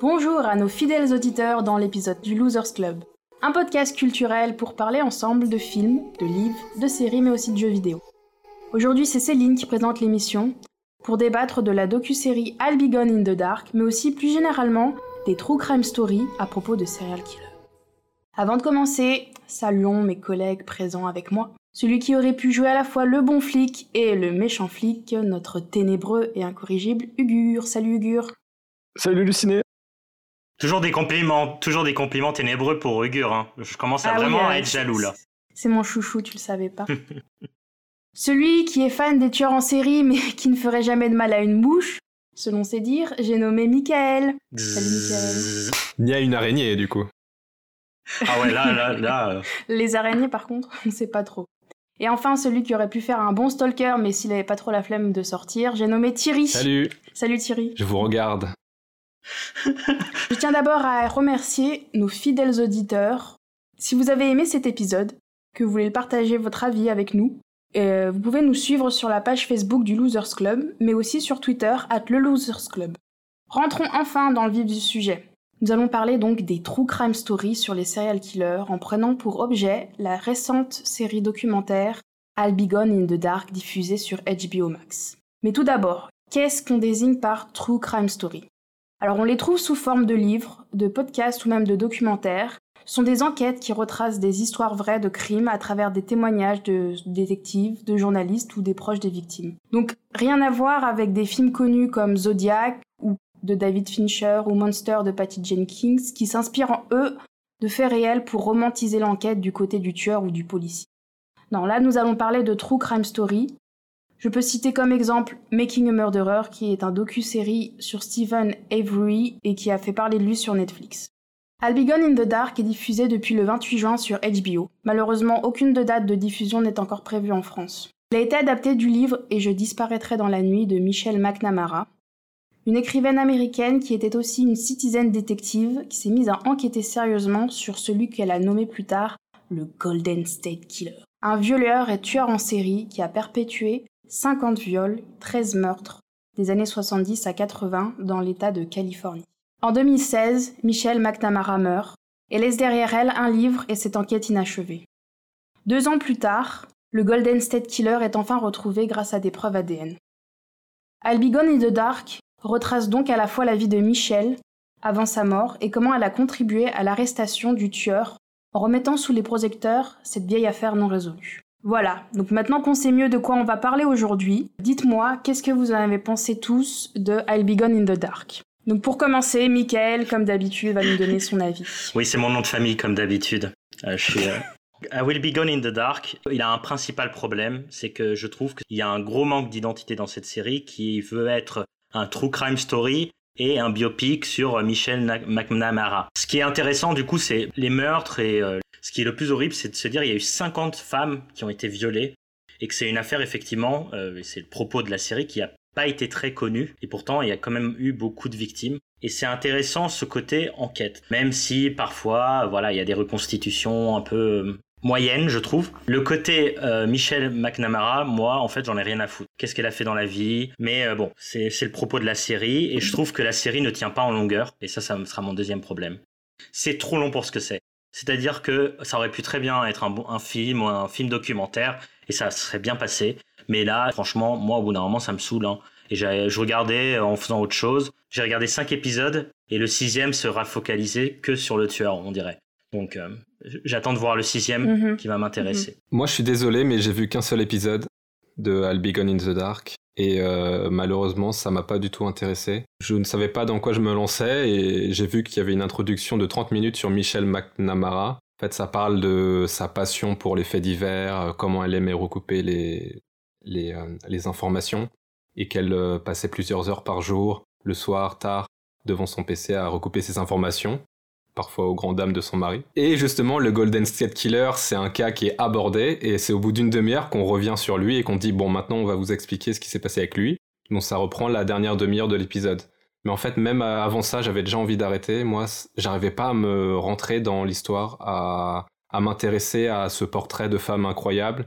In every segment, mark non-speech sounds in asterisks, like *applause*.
Bonjour à nos fidèles auditeurs dans l'épisode du Losers Club. Un podcast culturel pour parler ensemble de films, de livres, de séries mais aussi de jeux vidéo. Aujourd'hui c'est Céline qui présente l'émission pour débattre de la docu-série I'll in the Dark mais aussi plus généralement des true crime stories à propos de serial killers. Avant de commencer, saluons mes collègues présents avec moi. Celui qui aurait pu jouer à la fois le bon flic et le méchant flic, notre ténébreux et incorrigible Ugur. Salut Ugur. Salut Luciné. Toujours des compliments, toujours des compliments ténébreux pour Ugur. Hein. Je commence à Ah oui, vraiment euh, être jaloux là. C'est mon chouchou, tu le savais pas. *laughs* Celui qui est fan des tueurs en série mais *laughs* qui ne ferait jamais de mal à une mouche, selon ses dires, j'ai nommé Michael. Salut Michael. Il y a une araignée du coup. Ah ouais, là, là, là. euh, *laughs* Les araignées par contre, on sait pas trop. Et enfin, celui qui aurait pu faire un bon stalker mais s'il avait pas trop la flemme de sortir, j'ai nommé Thierry. Salut, Salut Thierry. je vous regarde. *laughs* Je tiens d'abord à remercier nos fidèles auditeurs. Si vous avez aimé cet épisode, que vous voulez partager votre avis avec nous, euh, vous pouvez nous suivre sur la page Facebook du Losers Club, mais aussi sur Twitter, at le Losers Club. Rentrons enfin dans le vif du sujet. Nous allons parler donc des true crime stories sur les serial killers en prenant pour objet la récente série documentaire I'll in the Dark diffusée sur HBO Max. Mais tout d'abord, qu'est-ce qu'on désigne par true crime story? Alors on les trouve sous forme de livres, de podcasts ou même de documentaires. Ce sont des enquêtes qui retracent des histoires vraies de crimes à travers des témoignages de détectives, de journalistes ou des proches des victimes. Donc rien à voir avec des films connus comme Zodiac ou de David Fincher ou Monster de Patty Jenkins qui s'inspirent en eux de faits réels pour romantiser l'enquête du côté du tueur ou du policier. Non, là nous allons parler de True Crime Story, je peux citer comme exemple Making a Murderer, qui est un docu-série sur Stephen Avery et qui a fait parler de lui sur Netflix. I'll Be Gone in the Dark est diffusé depuis le 28 juin sur HBO. Malheureusement, aucune de date de diffusion n'est encore prévue en France. Il a été adapté du livre Et je disparaîtrai dans la nuit de Michelle McNamara, une écrivaine américaine qui était aussi une citizen détective qui s'est mise à enquêter sérieusement sur celui qu'elle a nommé plus tard le Golden State Killer. Un violeur et tueur en série qui a perpétué 50 viols, 13 meurtres, des années 70 à 80 dans l'État de Californie. En 2016, Michelle McNamara meurt et laisse derrière elle un livre et cette enquête inachevée. Deux ans plus tard, le Golden State Killer est enfin retrouvé grâce à des preuves ADN. I'll Be Gone in the Dark retrace donc à la fois la vie de Michelle avant sa mort et comment elle a contribué à l'arrestation du tueur en remettant sous les projecteurs cette vieille affaire non résolue. Voilà, donc maintenant qu'on sait mieux de quoi on va parler aujourd'hui, dites-moi qu'est-ce que vous en avez pensé tous de I'll Be Gone in the Dark? Donc pour commencer, Michael, comme d'habitude, va nous donner son avis. *laughs* Oui, c'est mon nom de famille comme d'habitude. Euh, euh, I Will Be Gone in the Dark. Il a un principal problème, c'est que je trouve qu'il y a un gros manque d'identité dans cette série qui veut être un true crime story et un biopic sur euh, Michelle Na- McNamara. Ce qui est intéressant du coup, c'est les meurtres et euh, ce qui est le plus horrible, c'est de se dire il y a eu 50 femmes qui ont été violées et que c'est une affaire effectivement, euh, et c'est le propos de la série qui a pas été très connue et pourtant il y a quand même eu beaucoup de victimes. Et c'est intéressant ce côté enquête, même si parfois voilà il y a des reconstitutions un peu moyennes je trouve. Le côté euh, Michelle McNamara, moi en fait j'en ai rien à foutre. Qu'est-ce qu'elle a fait dans la vie? Mais euh, bon, c'est le propos de la série et je trouve que la série ne tient pas en longueur et ça ça sera mon deuxième problème. C'est trop long pour ce que c'est. C'est-à-dire que ça aurait pu très bien être un, film ou un film documentaire et ça serait bien passé. Mais là, franchement, moi, au bout d'un moment, ça me saoule. hein. Et je regardais en faisant autre chose. J'ai regardé cinq épisodes et le sixième sera focalisé que sur le tueur, on dirait. Donc, euh, j'attends de voir le sixième Mhm. qui va m'intéresser. Moi je suis désolé mais j'ai vu qu'un seul épisode de I'll Be Gone in the Dark et euh, malheureusement ça m'a pas du tout intéressé. Je ne savais pas dans quoi je me lançais et j'ai vu qu'il y avait une introduction de 30 minutes sur Michelle McNamara. En fait ça parle de sa passion pour les faits divers, euh, comment elle aimait recouper les, les, euh, les informations et qu'elle euh, passait plusieurs heures par jour, le soir, tard, devant son PC à recouper ces informations parfois aux grandes dames de son mari. Et justement, le Golden State Killer, c'est un cas qui est abordé, et c'est au bout d'une demi-heure qu'on revient sur lui et qu'on dit, bon, maintenant on va vous expliquer ce qui s'est passé avec lui. Donc ça reprend la dernière demi-heure de l'épisode. Mais en fait, même avant ça, j'avais déjà envie d'arrêter. Moi, j'arrivais pas à me rentrer dans l'histoire, à, à m'intéresser à ce portrait de femme incroyable.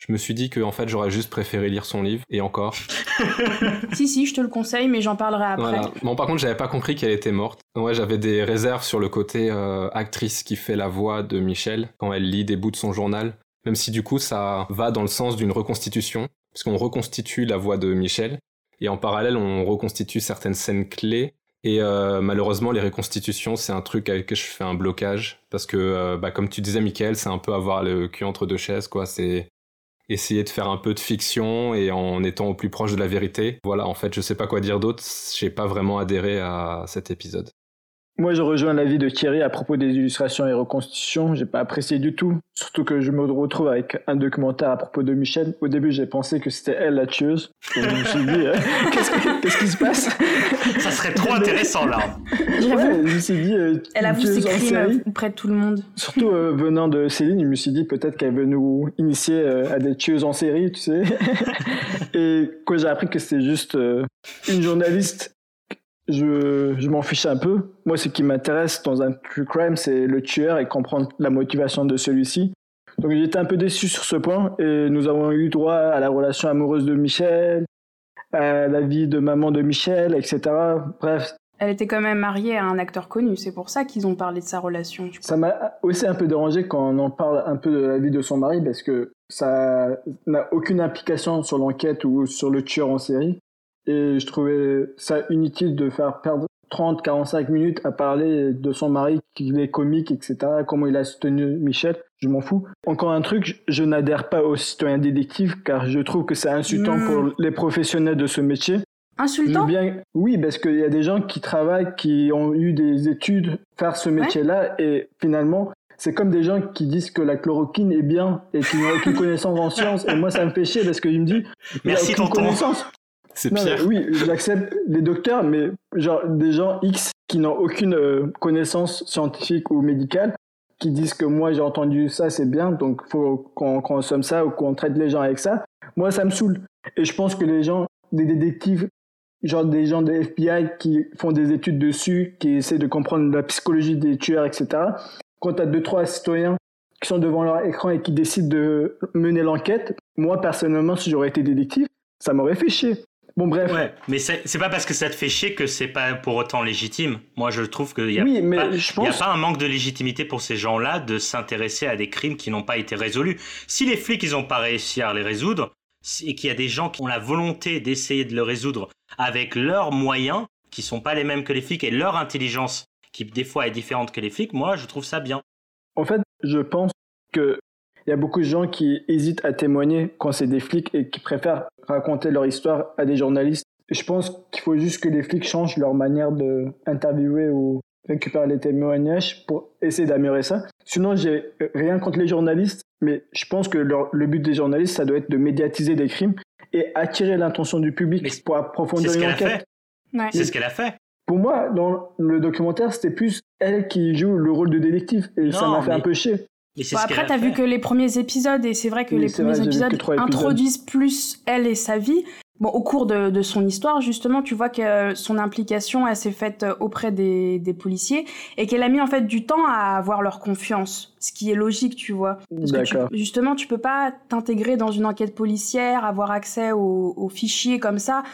Je me suis dit que en fait j'aurais juste préféré lire son livre et encore. *laughs* si si, je te le conseille, mais j'en parlerai après. Bon par contre j'avais pas compris qu'elle était morte. Ouais, j'avais des réserves sur le côté euh, actrice qui fait la voix de Michel quand elle lit des bouts de son journal. Même si du coup ça va dans le sens d'une reconstitution, parce qu'on reconstitue la voix de Michel et en parallèle on reconstitue certaines scènes clés et euh, malheureusement, les reconstitutions, c'est un truc avec lequel je fais un blocage. Parce que, euh, bah, comme tu disais, Michael, c'est un peu avoir le cul entre deux chaises, quoi. C'est essayer de faire un peu de fiction et en étant au plus proche de la vérité. Voilà, en fait, je sais pas quoi dire d'autre. J'ai pas vraiment adhéré à cet épisode. Moi, je rejoins l'avis de Thierry à propos des illustrations et reconstitutions. J'ai pas apprécié du tout, surtout que je me retrouve avec un documentaire à propos de Michel. Au début, j'ai pensé que c'était elle la tueuse. je me suis dit, *laughs* euh, qu'est-ce, qui se passe? Ça serait trop intéressant là. Ouais, je me suis dit, euh, elle avoue ses crimes auprès de tout le monde. Surtout euh, venant de Céline, je me suis dit peut-être qu'elle veut nous initier à des tueuses en série, tu sais. *laughs* et quand j'ai appris que c'était juste une journaliste je, je m'en fiche un peu. Moi, ce qui m'intéresse dans un true crime, c'est le tueur et comprendre la motivation de celui-ci. Donc j'étais un peu déçu sur ce point et nous avons eu droit à la relation amoureuse de Michel, à la vie de maman de Michel, etc. Bref. Elle était quand même mariée à un acteur connu, c'est pour ça qu'ils ont parlé de sa relation. Ça m'a aussi un peu dérangé quand on en parle un peu de la vie de son mari parce que ça n'a aucune implication sur l'enquête ou sur le tueur en série. Et je trouvais ça inutile de faire perdre 30, 45 minutes à parler de son mari, qu'il est comique, etc., comment il a soutenu Michel, je m'en fous. Encore un truc, je n'adhère pas aux citoyens détectives car je trouve que c'est insultant hmm. pour les professionnels de ce métier. Insultant? Bien, Oui, parce qu'il y a des gens qui travaillent, qui ont eu des études, faire ce métier-là, et finalement, c'est comme des gens qui disent que la chloroquine est bien et qui n'ont aucune *laughs* connaissance en sciences. Et moi, ça me fait chier parce qu'ils me disent, Merci, aucune connaissance. C'est pire. oui, j'accepte les docteurs, mais genre des gens X qui n'ont aucune euh, connaissance scientifique ou médicale, qui disent que moi j'ai entendu ça, c'est bien, donc faut qu'on consomme ça ou qu'on traite les gens avec ça. Moi, ça me saoule. Et je pense que les gens, des détectives, genre des gens de FBI qui font des études dessus, qui essaient de comprendre la psychologie des tueurs, etc. Quand tu as deux, trois citoyens qui sont devant leur écran et qui décident de mener l'enquête, moi personnellement, si j'aurais été détective, ça m'aurait fait chier. Bon, bref. Ouais, mais c'est pas parce que ça te fait chier que c'est pas pour autant légitime. Moi, je trouve qu'il y a, oui, pense... a pas un manque de légitimité pour ces gens-là de s'intéresser à des crimes qui n'ont pas été résolus. Si les flics, ils ont pas réussi à les résoudre, et qu'il y a des gens qui ont la volonté d'essayer de le résoudre avec leurs moyens, qui sont pas les mêmes que les flics, et leur intelligence, qui des fois est différente que les flics, moi, je trouve ça bien. En fait, je pense que il y a beaucoup de gens qui hésitent à témoigner quand c'est des flics et qui préfèrent raconter leur histoire à des journalistes. Je pense qu'il faut juste que les flics changent leur manière d'interviewer ou récupérer les témoignages pour essayer d'améliorer ça. Sinon, j'ai rien contre les journalistes, mais je pense que le but des journalistes, ça doit être de médiatiser des crimes et attirer l'intention du public pour approfondir une enquête. C'est ce qu'elle a fait. Pour moi, dans le documentaire, c'était plus elle qui joue le rôle de détective et ça m'a fait un peu chier. Bon, après, t'as vu que les premiers épisodes, et c'est vrai que les premiers épisodes introduisent plus elle et sa vie. Bon, au cours de, de, son histoire, justement, tu vois que son implication, elle s'est faite auprès des, des policiers et qu'elle a mis en fait du temps à avoir leur confiance, ce qui est logique, tu vois. Parce que justement, tu peux pas t'intégrer dans une enquête policière, avoir accès aux, aux, fichiers comme ça.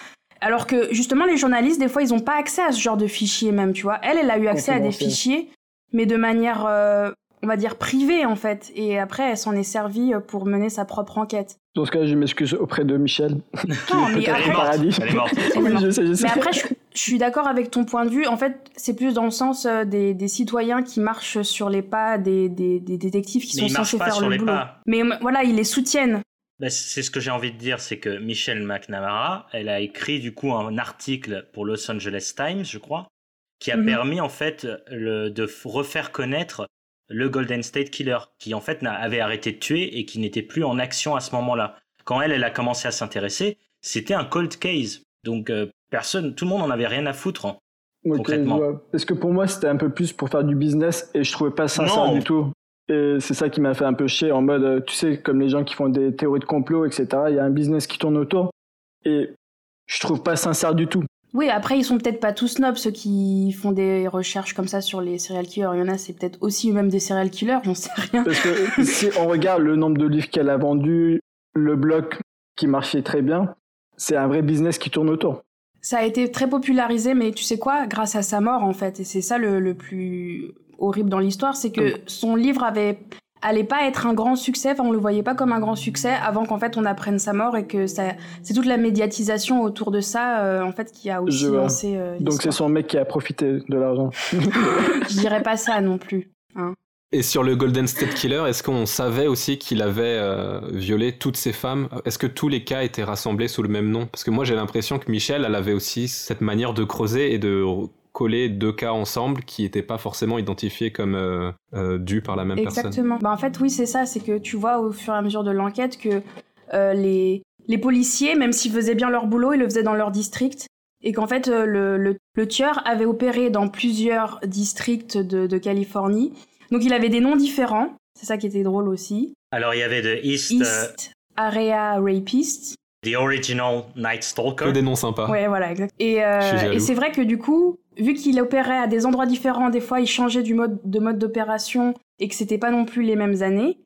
Alors que justement, les journalistes, des fois, ils ont pas accès à ce genre de fichiers même, tu vois. Elle, elle a eu accès à des fichiers, mais de manière euh, on va dire privée en fait. Et après, elle s'en est servie pour mener sa propre enquête. Dans ce cas, je m'excuse auprès de Michel. *laughs* Non, mais après, paradis. Elle est morte. *laughs* Mais après, je, suis d'accord avec ton point de vue. En fait, c'est plus dans le sens euh, des, citoyens qui marchent sur les pas des, détectives qui sont censés faire le boulot. Mais voilà, ils les soutiennent. Bah, c'est ce que j'ai envie de dire, c'est que Michelle McNamara, elle a écrit du coup un article pour Los Angeles Times, je crois, qui a mhm. permis en fait le, de refaire connaître le Golden State Killer, qui en fait avait arrêté de tuer et qui n'était plus en action à ce moment-là. Quand elle, elle a commencé à s'intéresser, c'était un cold case. Donc euh, personne, tout le monde en avait rien à foutre. Hein, concrètement. Parce que pour moi, c'était un peu plus pour faire du business et je trouvais pas ça du tout. Et c'est ça qui m'a fait un peu chier en mode, euh, tu sais, comme les gens qui font des théories de complot, etc. Il y a un business qui tourne autour et je trouve pas sincère du tout. Oui, après, ils sont peut-être pas tous snobs, ceux qui font des recherches comme ça sur les serial killers. Il y en a, c'est peut-être aussi eux-mêmes des serial killers, j'en sais rien. Parce que si on regarde le nombre de livres qu'elle a vendus, le blog qui marchait très bien, c'est un vrai business qui tourne autour. Ça a été très popularisé, mais tu sais quoi, grâce à sa mort en fait, et c'est ça le, le, plus horrible dans l'histoire, c'est que son livre avait allait pas être un grand succès, enfin on le voyait pas comme un grand succès avant qu'en fait on apprenne sa mort et que ça c'est toute la médiatisation autour de ça euh, en fait qui a aussi lancé euh, Donc c'est son mec qui a profité de l'argent. *laughs* Je dirais pas ça non plus. Hein. Et sur le Golden State Killer, est-ce qu'on savait aussi qu'il avait euh, violé toutes ces femmes? Est-ce que tous les cas étaient rassemblés sous le même nom? Parce que moi j'ai l'impression que Michel, elle avait aussi cette manière de creuser et de coller deux cas ensemble qui n'étaient pas forcément identifiés comme euh, euh, dus par la même personne. Exactement. Bah, en fait, oui, c'est ça. C'est que tu vois au fur et à mesure de l'enquête que les, les policiers, même s'ils faisaient bien leur boulot, ils le faisaient dans leur district. Et qu'en fait, le, le, tueur avait opéré dans plusieurs districts de, de Californie donc il avait des noms différents, c'est ça qui était drôle aussi. Alors il y avait de East, East Area Rapist. The Original Night Stalker. Que des noms sympas. Ouais, voilà, exact. Et, euh, et c'est vrai que du coup, vu qu'il opérait à des endroits différents, des fois il changeait du mode, de mode d'opération et que c'était pas non plus les mêmes années,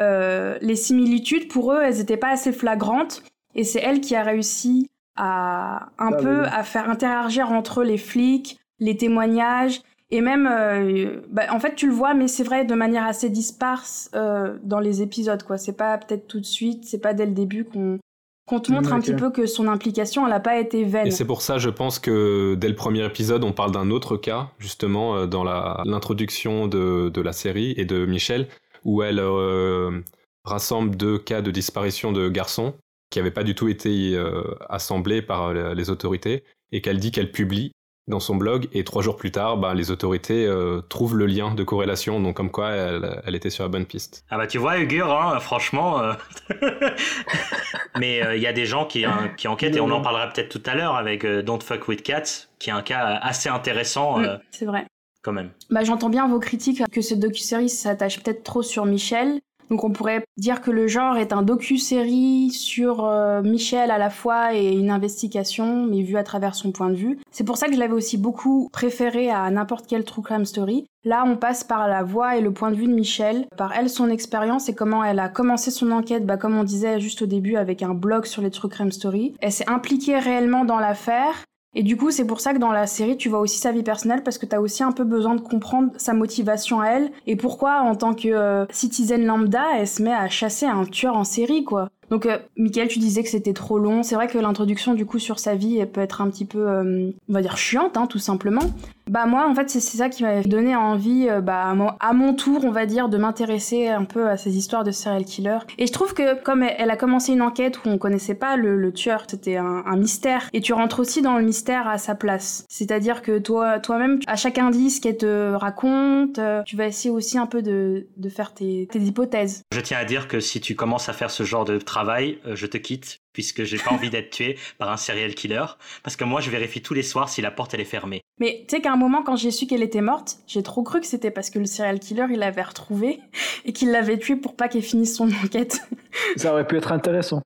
euh, les similitudes pour eux, elles étaient pas assez flagrantes. Et c'est elle qui a réussi à un ah, peu à faire interagir entre les flics, les témoignages et même, euh, bah, en fait, tu le vois, mais c'est vrai de manière assez disparse euh, dans les épisodes, quoi. C'est pas peut-être tout de suite, c'est pas dès le début qu'on qu'on te montre un petit peu que son implication, elle n'a pas été vaine. Et c'est pour ça, je pense que dès le premier épisode, on parle d'un autre cas, justement, euh, dans l'introduction de, de, la série et de Michel, où elle rassemble deux cas de disparition de garçons qui n'avaient pas du tout été assemblés par les autorités, et qu'elle dit qu'elle publie dans son blog et trois jours plus tard, bah, les autorités euh, trouvent le lien de corrélation, donc comme quoi elle, était sur la bonne piste. Ah bah tu vois Ugur, hein, franchement, euh, *laughs* mais il euh, y a des gens qui, qui enquêtent et on en parlera peut-être tout à l'heure avec Don't Fuck With Cats, qui est un cas assez intéressant. C'est vrai. Quand même. Bah j'entends bien vos critiques que cette docu-série s'attache peut-être trop sur Michel, donc on pourrait dire que le genre est un docu-série sur euh, Michel à la fois et une investigation, mais vue à travers son point de vue. C'est pour ça que je l'avais aussi beaucoup préféré à n'importe quelle true crime story. Là, on passe par la voix et le point de vue de Michel, par elle, son expérience et comment elle a commencé son enquête, bah, comme on disait juste au début avec un blog sur les true crime story. Elle s'est impliquée réellement dans l'affaire et du coup, c'est pour ça que dans la série, tu vois aussi sa vie personnelle parce que tu as aussi un peu besoin de comprendre sa motivation à elle et pourquoi, en tant que euh, citizen lambda, elle se met à chasser un tueur en série, quoi. Donc, euh, Michael, tu disais que c'était trop long. C'est vrai que l'introduction, du coup, sur sa vie, peut être un petit peu, euh, on va dire, chiante, hein, tout simplement. Bah, moi, en fait, c'est ça qui m'a donné envie, euh, bah, à mon tour, on va dire, de m'intéresser un peu à ces histoires de serial killer. Et je trouve que, comme elle, a commencé une enquête où on connaissait pas le, tueur, c'était un, mystère. Et tu rentres aussi dans le mystère à sa place. C'est-à-dire que toi, toi-même, à chaque indice qu'elle te raconte, tu vas essayer aussi un peu de, faire tes, tes hypothèses. Je tiens à dire que si tu commences à faire ce genre de travail, euh, je te quitte puisque j'ai pas envie d'être tué par un serial killer parce que moi je vérifie tous les soirs si la porte elle est fermée. Mais tu sais qu'à un moment quand j'ai su qu'elle était morte, j'ai trop cru que c'était parce que le serial killer il l'avait retrouvée et qu'il l'avait tuée pour pas qu'elle finisse son enquête. Ça aurait pu être intéressant.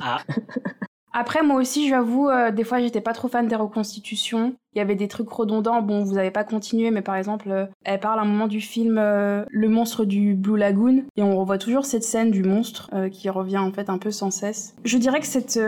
Ah. *laughs* Après, moi aussi, j'avoue, euh, des fois, j'étais pas trop fan des reconstitutions. Il y avait des trucs redondants. Bon, vous avez pas continué, mais par exemple, euh, elle parle à un moment du film euh, Le monstre du Blue Lagoon, et on revoit toujours cette scène du monstre qui revient en fait un peu sans cesse. Je dirais que cette,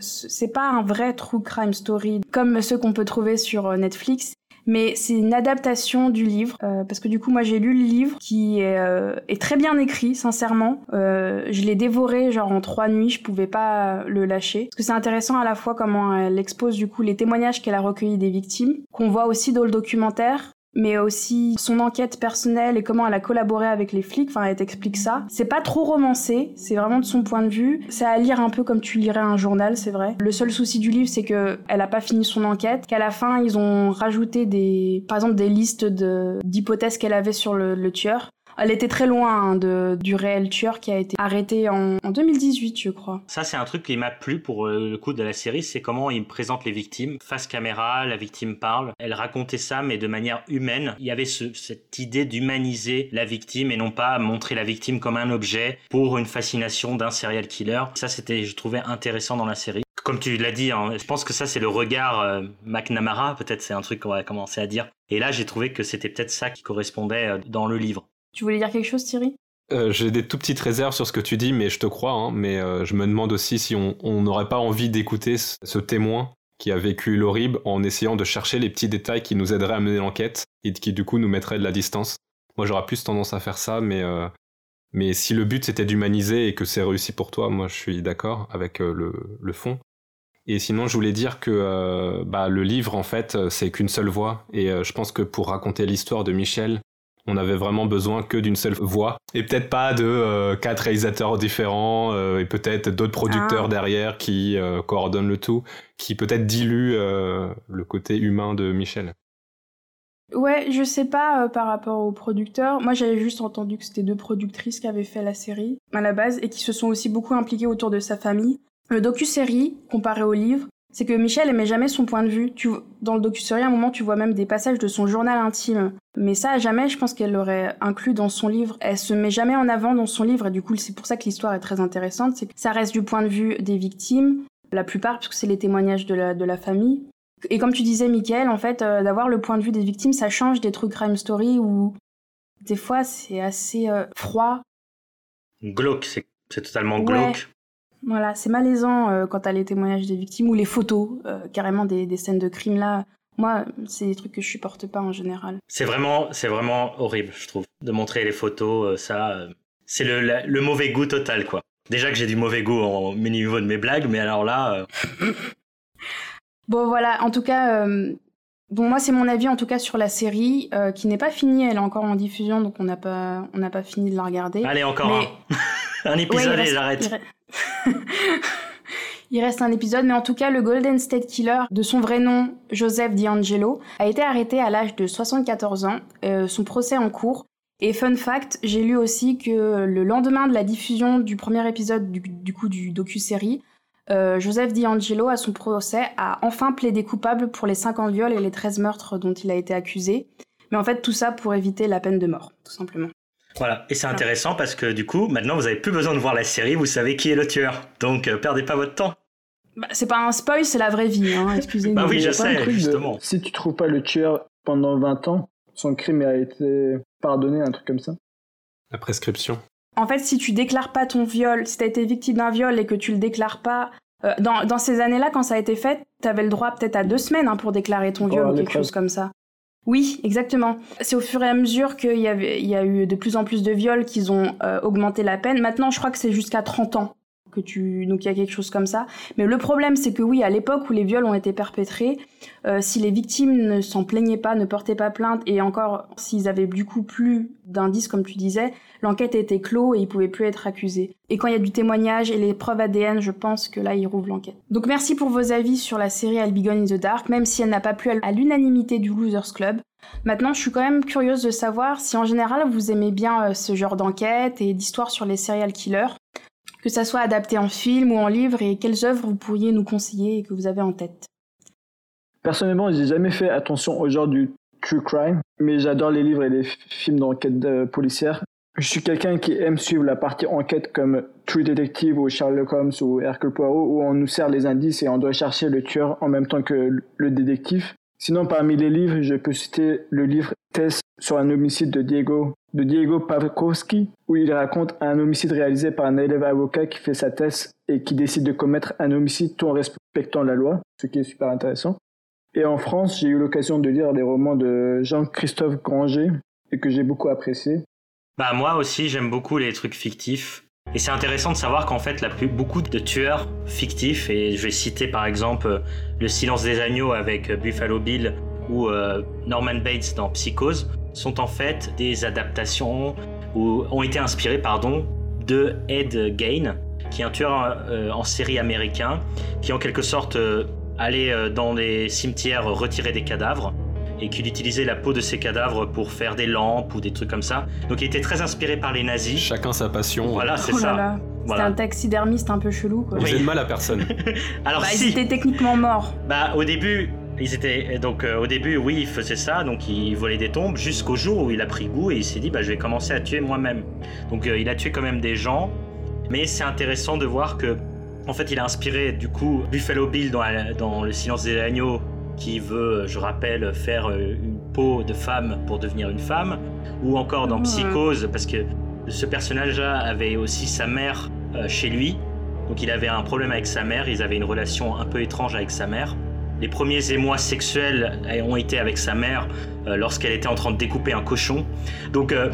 c'est pas un vrai true crime story comme ceux qu'on peut trouver sur Netflix mais c'est une adaptation du livre euh, parce que du coup moi j'ai lu le livre qui est, euh, est très bien écrit sincèrement. Euh, je l'ai dévoré genre en trois nuits je pouvais pas le lâcher. Parce que c'est intéressant à la fois comment elle expose du coup les témoignages qu'elle a recueillis des victimes qu'on voit aussi dans le documentaire mais aussi son enquête personnelle et comment elle a collaboré avec les flics. Enfin, elle t'explique ça. C'est pas trop romancé, c'est vraiment de son point de vue. C'est à lire un peu comme tu lirais un journal, c'est vrai. Le seul souci du livre, c'est que elle a pas fini son enquête, qu'à la fin, ils ont rajouté des, par exemple, des listes d'hypothèses qu'elle avait sur le tueur. Elle était très loin hein, de, du réel tueur qui a été arrêté en, en 2018, je crois. Ça, c'est un truc qui m'a plu pour euh, le coup de la série, c'est comment il présente les victimes. Face caméra, la victime parle. Elle racontait ça, mais de manière humaine. Il y avait ce, cette idée d'humaniser la victime et non pas montrer la victime comme un objet pour une fascination d'un serial killer. Ça, c'était, je trouvais, intéressant dans la série comme tu l'as dit, hein, je pense que ça c'est le regard euh, McNamara, peut-être c'est un truc qu'on va commencer à dire. Et là j'ai trouvé que c'était peut-être ça qui correspondait euh, dans le livre. Tu voulais dire quelque chose, Thierry? Euh, j'ai des tout petites réserves sur ce que tu dis, mais je te crois. Hein, mais euh, je me demande aussi si on n'aurait pas envie d'écouter ce, témoin qui a vécu l'horrible en essayant de chercher les petits détails qui nous aideraient à mener l'enquête et qui du coup nous mettraient de la distance. Moi j'aurais plus tendance à faire ça, mais, euh, mais si le but c'était d'humaniser et que c'est réussi pour toi, moi je suis d'accord avec le, fond. Et sinon je voulais dire que bah, le livre en fait c'est qu'une seule voix et je pense que pour raconter l'histoire de Michel on avait vraiment besoin que d'une seule voix et peut-être pas de euh, quatre réalisateurs différents euh, et peut-être d'autres producteurs ah. derrière qui euh, coordonnent le tout, qui peut-être diluent le côté humain de Michel. Ouais, je sais pas par rapport aux producteurs. Moi, j'avais juste entendu que c'était deux productrices qui avaient fait la série à la base et qui se sont aussi beaucoup impliquées autour de sa famille. Le docu-série, comparé au livre, c'est que Michel aimait jamais son point de vue. Tu, dans le docu-série, à un moment, tu vois même des passages de son journal intime. Mais ça, jamais, je pense qu'elle l'aurait inclus dans son livre. Elle se met jamais en avant dans son livre, et du coup, c'est pour ça que l'histoire est très intéressante. C'est que ça reste du point de vue des victimes, la plupart, puisque c'est les témoignages de la, de la famille. Et comme tu disais, Michael, en fait, euh, d'avoir le point de vue des victimes, ça change des trucs crime story où des fois c'est assez euh, froid. Glauque, c'est totalement glauque. Voilà, c'est malaisant euh, quand t'as les témoignages des victimes ou les photos, euh, carrément des, scènes de crime là. Moi, c'est des trucs que je supporte pas en général. C'est vraiment, c'est vraiment horrible, je trouve, de montrer les photos. Euh, ça, c'est le, mauvais goût total, quoi. Déjà que j'ai du mauvais goût au niveau de mes blagues, mais alors là. *laughs* bon, voilà. En tout cas, bon, moi, c'est mon avis en tout cas sur la série, qui n'est pas finie. Elle est encore en diffusion, donc on n'a pas, on n'a pas fini de la regarder. Allez, encore un. *laughs* un épisode et j'arrête. *laughs* Il reste un épisode, mais en tout cas, le Golden State Killer, de son vrai nom, Joseph D'Angelo, a été arrêté à l'âge de 74 ans, euh, son procès en cours. Et fun fact, j'ai lu aussi que le lendemain de la diffusion du premier épisode du, coup du docu-série, euh, Joseph D'Angelo, à son procès, a enfin plaidé coupable pour les 50 viols et les 13 meurtres dont il a été accusé. Mais en fait, tout ça pour éviter la peine de mort, tout simplement. Voilà, et c'est intéressant parce que du coup, maintenant vous avez plus besoin de voir la série, vous savez qui est le tueur. Donc euh, perdez pas votre temps. Bah, c'est pas un spoil, c'est la vraie vie, hein, excusez-moi. bah oui, je sais, justement. Si tu trouves pas le tueur pendant 20 ans, son crime a été pardonné, un truc comme ça. La prescription. En fait, si tu déclares pas ton viol, si t'as été victime d'un viol et que tu le déclares pas, euh, dans, dans, ces années-là, quand ça a été fait, t'avais le droit peut-être à deux semaines hein, pour déclarer ton viol oh, ou quelque chose comme ça. Oui, exactement. C'est au fur et à mesure qu'il y, il y a eu de plus en plus de viols qu'ils ont euh, augmenté la peine. Maintenant, je crois que c'est jusqu'à 30 ans tu... Donc il y a quelque chose comme ça. Mais le problème, c'est que oui, à l'époque où les viols ont été perpétrés, euh, si les victimes ne s'en plaignaient pas, ne portaient pas plainte, et encore s'ils avaient du coup plus d'indices, comme tu disais, l'enquête était clos et ils pouvaient plus être accusés. Et quand il y a du témoignage et les preuves ADN, je pense que là, ils rouvrent l'enquête. Donc merci pour vos avis sur la série Be in the Dark, même si elle n'a pas plu à l'unanimité du Losers Club. Maintenant, je suis quand même curieuse de savoir si en général vous aimez bien euh, ce genre d'enquête et d'histoire sur les serial killers, que ça soit adapté en film ou en livre, et quelles œuvres vous pourriez nous conseiller et que vous avez en tête? Personnellement, j'ai jamais fait attention au genre du true crime, mais j'adore les livres et les films d'enquête euh, policière. Je suis quelqu'un qui aime suivre la partie enquête comme True Detective ou Sherlock Holmes ou Hercule Poirot où on nous sert les indices et on doit chercher le tueur en même temps que le détective. Sinon, parmi les livres, je peux citer le livre Test sur un homicide de Diego, de Diego où il raconte un homicide réalisé par un élève avocat qui fait sa thèse et qui décide de commettre un homicide tout en respectant la loi, ce qui est super intéressant. Et en France, j'ai eu l'occasion de lire les romans de Jean-Christophe Granger et que j'ai beaucoup apprécié. Bah moi aussi, j'aime beaucoup les trucs fictifs. Et c'est intéressant de savoir qu'en fait, beaucoup de tueurs fictifs, et je vais citer par exemple euh, Le silence des agneaux avec euh, Buffalo Bill ou euh, Norman Bates dans Psychose, sont en fait des adaptations ou ont été inspirés pardon, de Ed Gain, qui est un tueur en série américain, qui en quelque sorte allait dans les cimetières retirer des cadavres et qu'il utilisait la peau de ces cadavres pour faire des lampes ou des trucs comme ça. Donc il était très inspiré par les nazis. Chacun sa passion. Voilà, c'est oh ça. C'était un taxidermiste un peu chelou. Quoi. Vous mal à personne. *laughs* Alors bah, si. Ils étaient techniquement morts. Bah au début, ils étaient donc euh, au début oui il faisait ça donc il volait des tombes jusqu'au jour où il a pris goût et il s'est dit bah je vais commencer à tuer moi-même. Donc euh, il a tué quand même des gens, mais c'est intéressant de voir que en fait il a inspiré du coup Buffalo Bill dans, dans Le Silence des agneaux qui veut, je rappelle, faire euh, une peau de femme pour devenir une femme, ou encore dans Psychose, parce que ce personnage-là avait aussi sa mère euh, chez lui. Donc il avait un problème avec sa mère, ils avaient une relation un peu étrange avec sa mère. Les premiers émois sexuels ont été avec sa mère euh, lorsqu'elle était en train de découper un cochon. Donc, euh,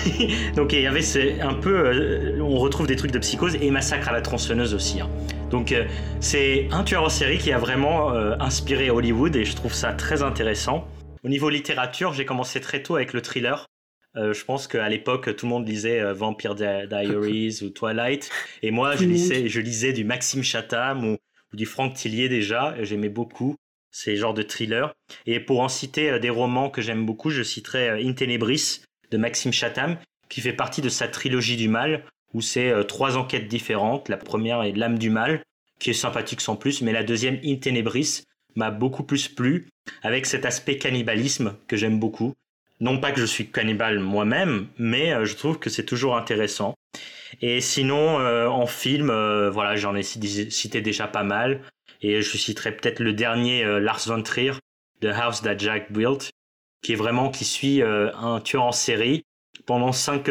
*laughs* donc il y avait un peu, on retrouve des trucs de psychose et massacre à la tronçonneuse aussi. Hein. Donc c'est un tueur en série qui a vraiment inspiré Hollywood et je trouve ça très intéressant. Au niveau littérature, j'ai commencé très tôt avec le thriller. Euh, je pense qu'à l'époque, tout le monde lisait euh, Vampire Diaries ou Twilight. Et moi, je lisais, je lisais du Maxime Chatham ou, du Franck Tillier déjà. J'aimais beaucoup ces genres de thrillers. Et pour en citer euh, des romans que j'aime beaucoup, je citerai In Tenebris de Maxime Chatham, qui fait partie de sa trilogie du mal, où c'est trois enquêtes différentes. La première est L'âme du mal, qui est sympathique sans plus, mais la deuxième, In Tenebris, m'a beaucoup plus plu, avec cet aspect cannibalisme que j'aime beaucoup. Non pas que je suis cannibale moi-même, mais euh, je trouve que c'est toujours intéressant. Et sinon, euh, en film, euh, voilà, j'en ai cité déjà pas mal. Et je citerai peut-être le dernier Lars von Trier, The House That Jack Built, qui est vraiment qui suit un tueur en série pendant cinq,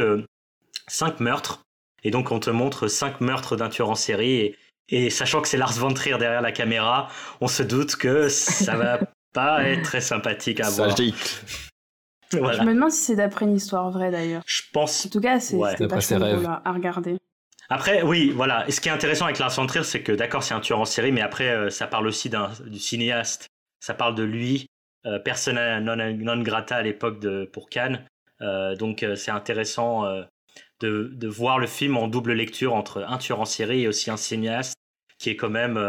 cinq meurtres. Et donc on te montre cinq meurtres d'un tueur en série et, et sachant que c'est Lars von Trier derrière la caméra, on se doute que ça va *laughs* pas être très sympathique à voir. Je me demande si c'est d'après une histoire vraie d'ailleurs. Je pense. En tout cas, c'est ouais. pas à regarder. Après, oui, voilà. Et ce qui est intéressant avec Lars von Trier, c'est que d'accord, c'est un tueur en série, mais après, euh, ça parle aussi du cinéaste. Ça parle de lui, euh, persona non, non, grata à l'époque pour Cannes. Euh, donc, euh, c'est intéressant de, de, voir le film en double lecture entre un tueur en série et aussi un cinéaste qui est quand même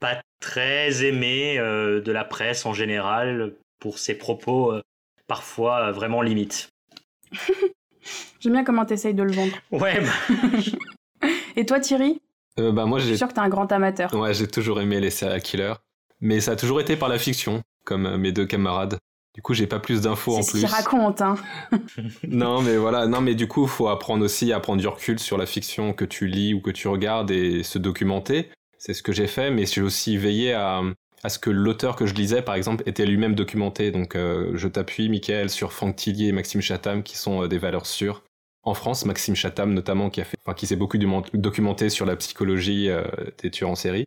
pas très aimé de la presse en général pour ses propos parfois vraiment limites. *laughs* J'aime bien comment tu essayes de le vendre. Ouais. Bah. *laughs* Et toi, Thierry? Euh, bah moi, Je suis sûr que t'es un grand amateur. Ouais, j'ai toujours aimé les serial killers. Mais ça a toujours été par la fiction, comme euh, mes deux camarades. Du coup, j'ai pas plus d'infos en plus. C'est ce raconte, hein. *laughs* non, mais voilà. Non, mais du coup, faut apprendre aussi à prendre du recul sur la fiction que tu lis ou que tu regardes et se documenter. C'est ce que j'ai fait, mais j'ai aussi veillé à, à ce que l'auteur que je lisais, par exemple, était lui-même documenté. Donc, euh, je t'appuie, Michael, sur Franck Tillier et Maxime Chatham, qui sont euh, des valeurs sûres. En France, Maxime Chatham, notamment, qui a fait, enfin, qui s'est beaucoup documenté sur la psychologie euh, des tueurs en série.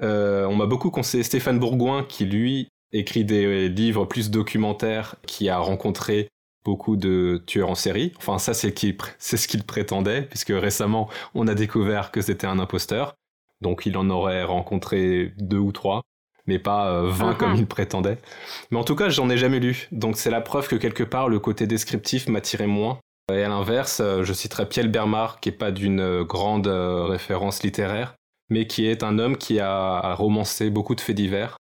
on m'a beaucoup conseillé Stéphane Bourgoin, qui lui écrit des livres plus documentaires, qui a rencontré beaucoup de tueurs en série. Enfin, ça, c'est ce qu'il prétendait, puisque récemment, on a découvert que c'était un imposteur. Donc, il en aurait rencontré deux ou trois mais pas 20 euh, comme uh-huh. il prétendait. Mais en tout cas, j'en ai jamais lu, donc c'est la preuve que quelque part le côté descriptif m'attirait moins. Et à l'inverse, euh, je citerai Pierre Bernard, qui est pas d'une euh, grande référence littéraire, mais qui est un homme qui a romancé beaucoup de faits divers.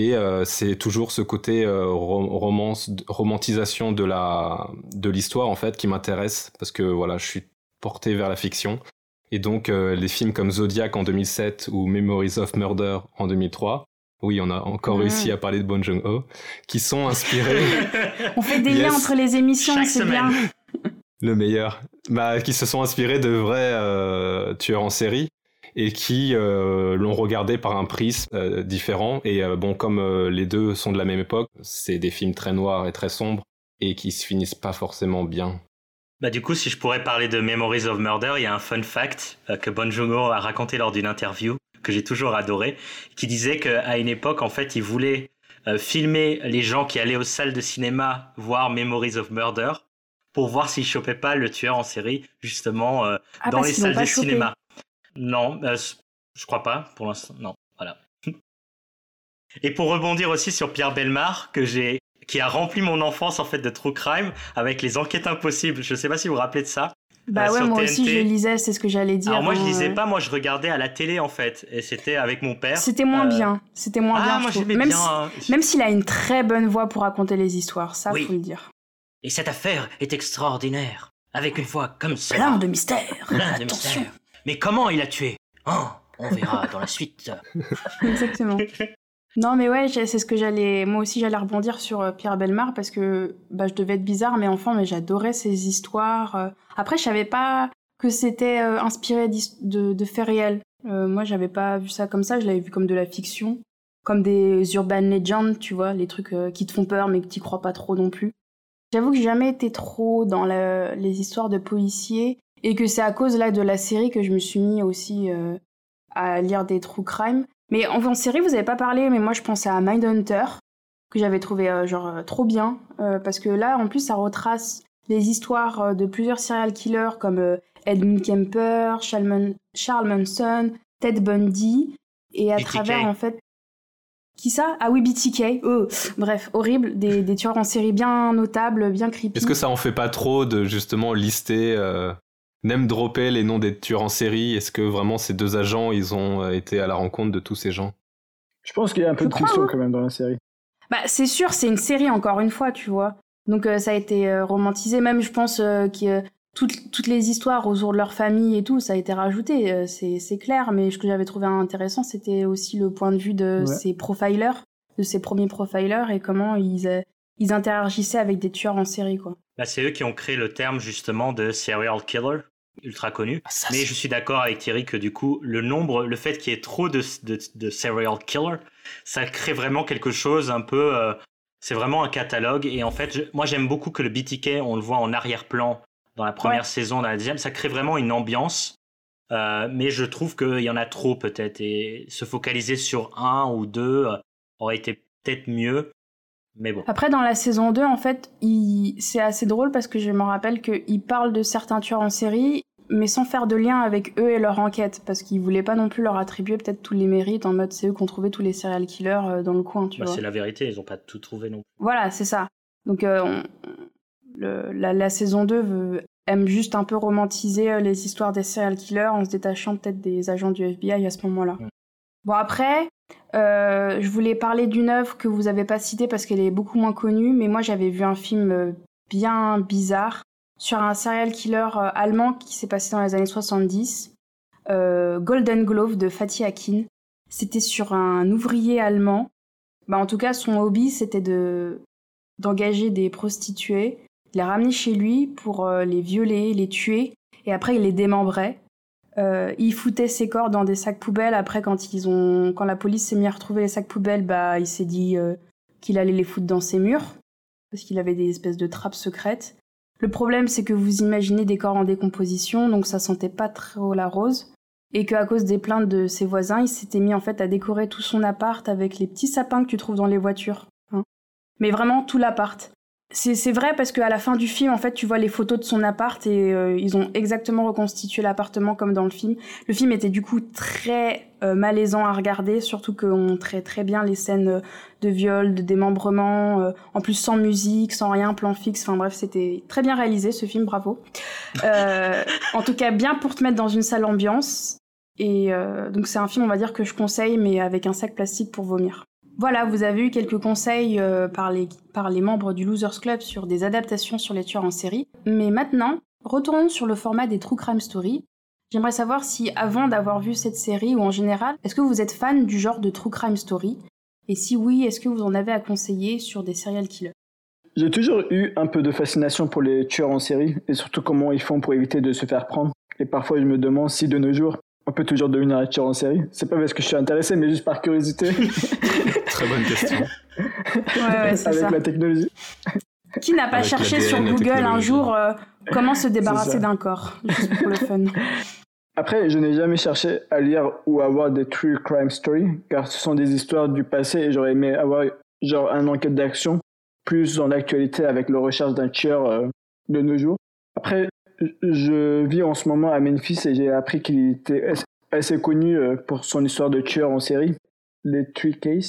Et c'est toujours ce côté romance, romantisation de la de l'histoire en fait qui m'intéresse parce que voilà, je suis porté vers la fiction. Et donc les films comme Zodiac en 2007 ou Memories of Murder en 2003 oui, on a encore réussi à parler de Bon Joon-ho, qui sont inspirés. *laughs* on fait des liens entre les émissions, c'est bien. Le meilleur. Bah, qui se sont inspirés de vrais euh, tueurs en série et qui euh, l'ont regardé par un prisme euh, différent. Et bon, comme les deux sont de la même époque, c'est des films très noirs et très sombres et qui se finissent pas forcément bien. Bah du coup, si je pourrais parler de Memories of Murder, il y a un fun fact que Bon Joon-ho a raconté lors d'une interview que j'ai toujours adoré, qui disait qu'à une époque, en fait, il voulait euh, filmer les gens qui allaient aux salles de cinéma voir Memories of Murder pour voir s'ils chopaient pas le tueur en série, justement, euh, ah, dans les salles de cinéma. Non, euh, je crois pas, pour l'instant. Non, voilà. *laughs* Et pour rebondir aussi sur Pierre Belmar, que j'ai qui a rempli mon enfance en fait de true crime avec les enquêtes impossibles. Je sais pas si vous vous rappelez de ça. Bah euh, ouais, moi aussi je lisais, c'est ce que j'allais dire. Alors moi je hein, lisais pas, moi je regardais à la télé en fait, et c'était avec mon père. C'était moins euh, bien, c'était moins ah, bien. Moi j'aimais même bien. même s'il a une très bonne voix pour raconter les histoires, ça faut le dire. Et cette affaire est extraordinaire, avec une voix comme ça. Plein de mystères. Plein de mystères. Mais comment il a tué? Oh, On verra *laughs* dans la suite. Exactement. Non, mais ouais, c'est ce que j'allais. Moi aussi, j'allais rebondir sur euh, Pierre Belmar parce que bah, je devais être bizarre, mais enfant, mais j'adorais ces histoires. Euh. Après, je savais pas que c'était euh, inspiré de, de, faits réels. moi, j'avais pas vu ça comme ça, je l'avais vu comme de la fiction, comme des urban legends, tu vois, les trucs qui te font peur mais que tu crois pas trop non plus. J'avoue que j'ai jamais été trop dans les histoires de policiers et que c'est à cause là de la série que je me suis mis aussi euh, à lire des true crime. Mais en, en série, vous avez pas parlé, mais moi je pensais à Mindhunter que j'avais trouvé euh, genre euh, trop bien parce que là en plus ça retrace les histoires de plusieurs serial killers comme Edmund Kemper, Charles Manson, Ted Bundy et à travers en fait qui ça? Ah oui, BTK. Oh, bref, horrible. Des, des, tueurs en série bien notables, bien creepy. Est-ce que ça en fait pas trop de justement lister, euh, name dropper les noms des tueurs en série Est-ce que vraiment ces deux agents, ils ont euh, été à la rencontre de tous ces gens? Je pense qu'il y a un peu de fiction hein. quand même dans la série. Bah, c'est sûr, c'est une série encore une fois, tu vois. Donc euh, ça a été euh, romantisé. Même, je pense que toutes, toutes, les histoires autour de leur famille et tout, ça a été rajouté, euh, c'est clair. Mais ce que j'avais trouvé intéressant, c'était aussi le point de vue de ces profilers, de ces premiers profilers et comment ils, euh, ils interagissaient avec des tueurs en série. quoi. Bah, c'est eux qui ont créé le terme justement de serial killer, ultra connu. Ah, mais je suis d'accord avec Thierry que du coup, le nombre, le fait qu'il y ait trop de, de, de, serial killer, ça crée vraiment quelque chose un peu. Euh, c'est vraiment un catalogue. Et en fait, moi j'aime beaucoup que le BTK, on le voit en arrière-plan dans la première saison, dans la deuxième. Ça crée vraiment une ambiance. Euh, mais je trouve qu'il y en a trop peut-être. Et se focaliser sur un ou deux euh, aurait été peut-être mieux. Mais bon. Après, dans la saison 2, en fait, il... c'est assez drôle parce que je me rappelle qu'il parle de certains tueurs en série, mais sans faire de lien avec eux et leur enquête, parce qu'il voulait pas non plus leur attribuer peut-être tous les mérites en mode c'est eux qui ont trouvé tous les serial killers euh, dans le coin, tu bah, C'est la vérité, ils ont pas tout trouvé non plus. Voilà, c'est ça. Donc la, saison 2 aime juste un peu romantiser euh, les histoires des serial killers en se détachant peut-être des agents du FBI à ce moment-là. Bon après, euh, je voulais parler d'une œuvre que vous avez pas citée parce qu'elle est beaucoup moins connue, mais moi j'avais vu un film euh, bien bizarre sur un serial killer allemand qui s'est passé dans les années 70, Golden Glove de Fatih Akin. C'était sur un ouvrier allemand. Bah, en tout cas, son hobby c'était de d'engager des prostituées il les ramenait chez lui pour euh, les violer, les tuer, et après il les démembrait. Euh, il foutait ses corps dans des sacs poubelles. Après, quand ils ont, quand la police s'est mis à retrouver les sacs poubelles, bah, il s'est dit euh, qu'il allait les foutre dans ses murs parce qu'il avait des espèces de trappes secrètes. Le problème, c'est que vous imaginez des corps en décomposition, donc ça sentait pas trop la rose, et qu'à cause des plaintes de ses voisins, il s'était mis en fait à décorer tout son appart avec les petits sapins que tu trouves dans les voitures. Hein. Mais vraiment tout l'appart. C'est vrai parce qu'à la fin du film, en fait, tu vois les photos de son appart et euh, ils ont exactement reconstitué l'appartement comme dans le film. Le film était du coup très euh, malaisant à regarder, surtout qu'on montrait très bien les scènes de viol, de démembrement, euh, en plus sans musique, sans rien, plan fixe. Enfin bref, c'était très bien réalisé ce film, bravo. *laughs* en tout cas, bien pour te mettre dans une sale ambiance. Et donc c'est un film, on va dire que je conseille, mais avec un sac plastique pour vomir. Voilà, vous avez eu quelques conseils euh, par, les, membres du Losers Club sur des adaptations sur les tueurs en série. Mais maintenant, retournons sur le format des True Crime Story. J'aimerais savoir si, avant d'avoir vu cette série ou en général, est-ce que vous êtes fan du genre de True Crime Story Et si oui, est-ce que vous en avez à conseiller sur des serial killers? J'ai toujours eu un peu de fascination pour les tueurs en série et surtout comment ils font pour éviter de se faire prendre. Et parfois, je me demande si de nos jours, on peut toujours devenir un tueur en série. C'est pas parce que je suis intéressé, mais juste par curiosité. *laughs* Très bonne question. *laughs* Ouais, ouais, Avec la technologie. Qui n'a pas cherché sur Google un jour euh, comment se débarrasser d'un corps, juste pour le fun? Après, je n'ai jamais cherché à lire ou à voir des true crime stories, car ce sont des histoires du passé et j'aurais aimé avoir genre un enquête d'action plus en actualité avec la recherche d'un tueur euh, de nos jours. Après, je vis en ce moment à Memphis et j'ai appris qu'il était assez connu euh, pour son histoire de tueur en série, les Three Case.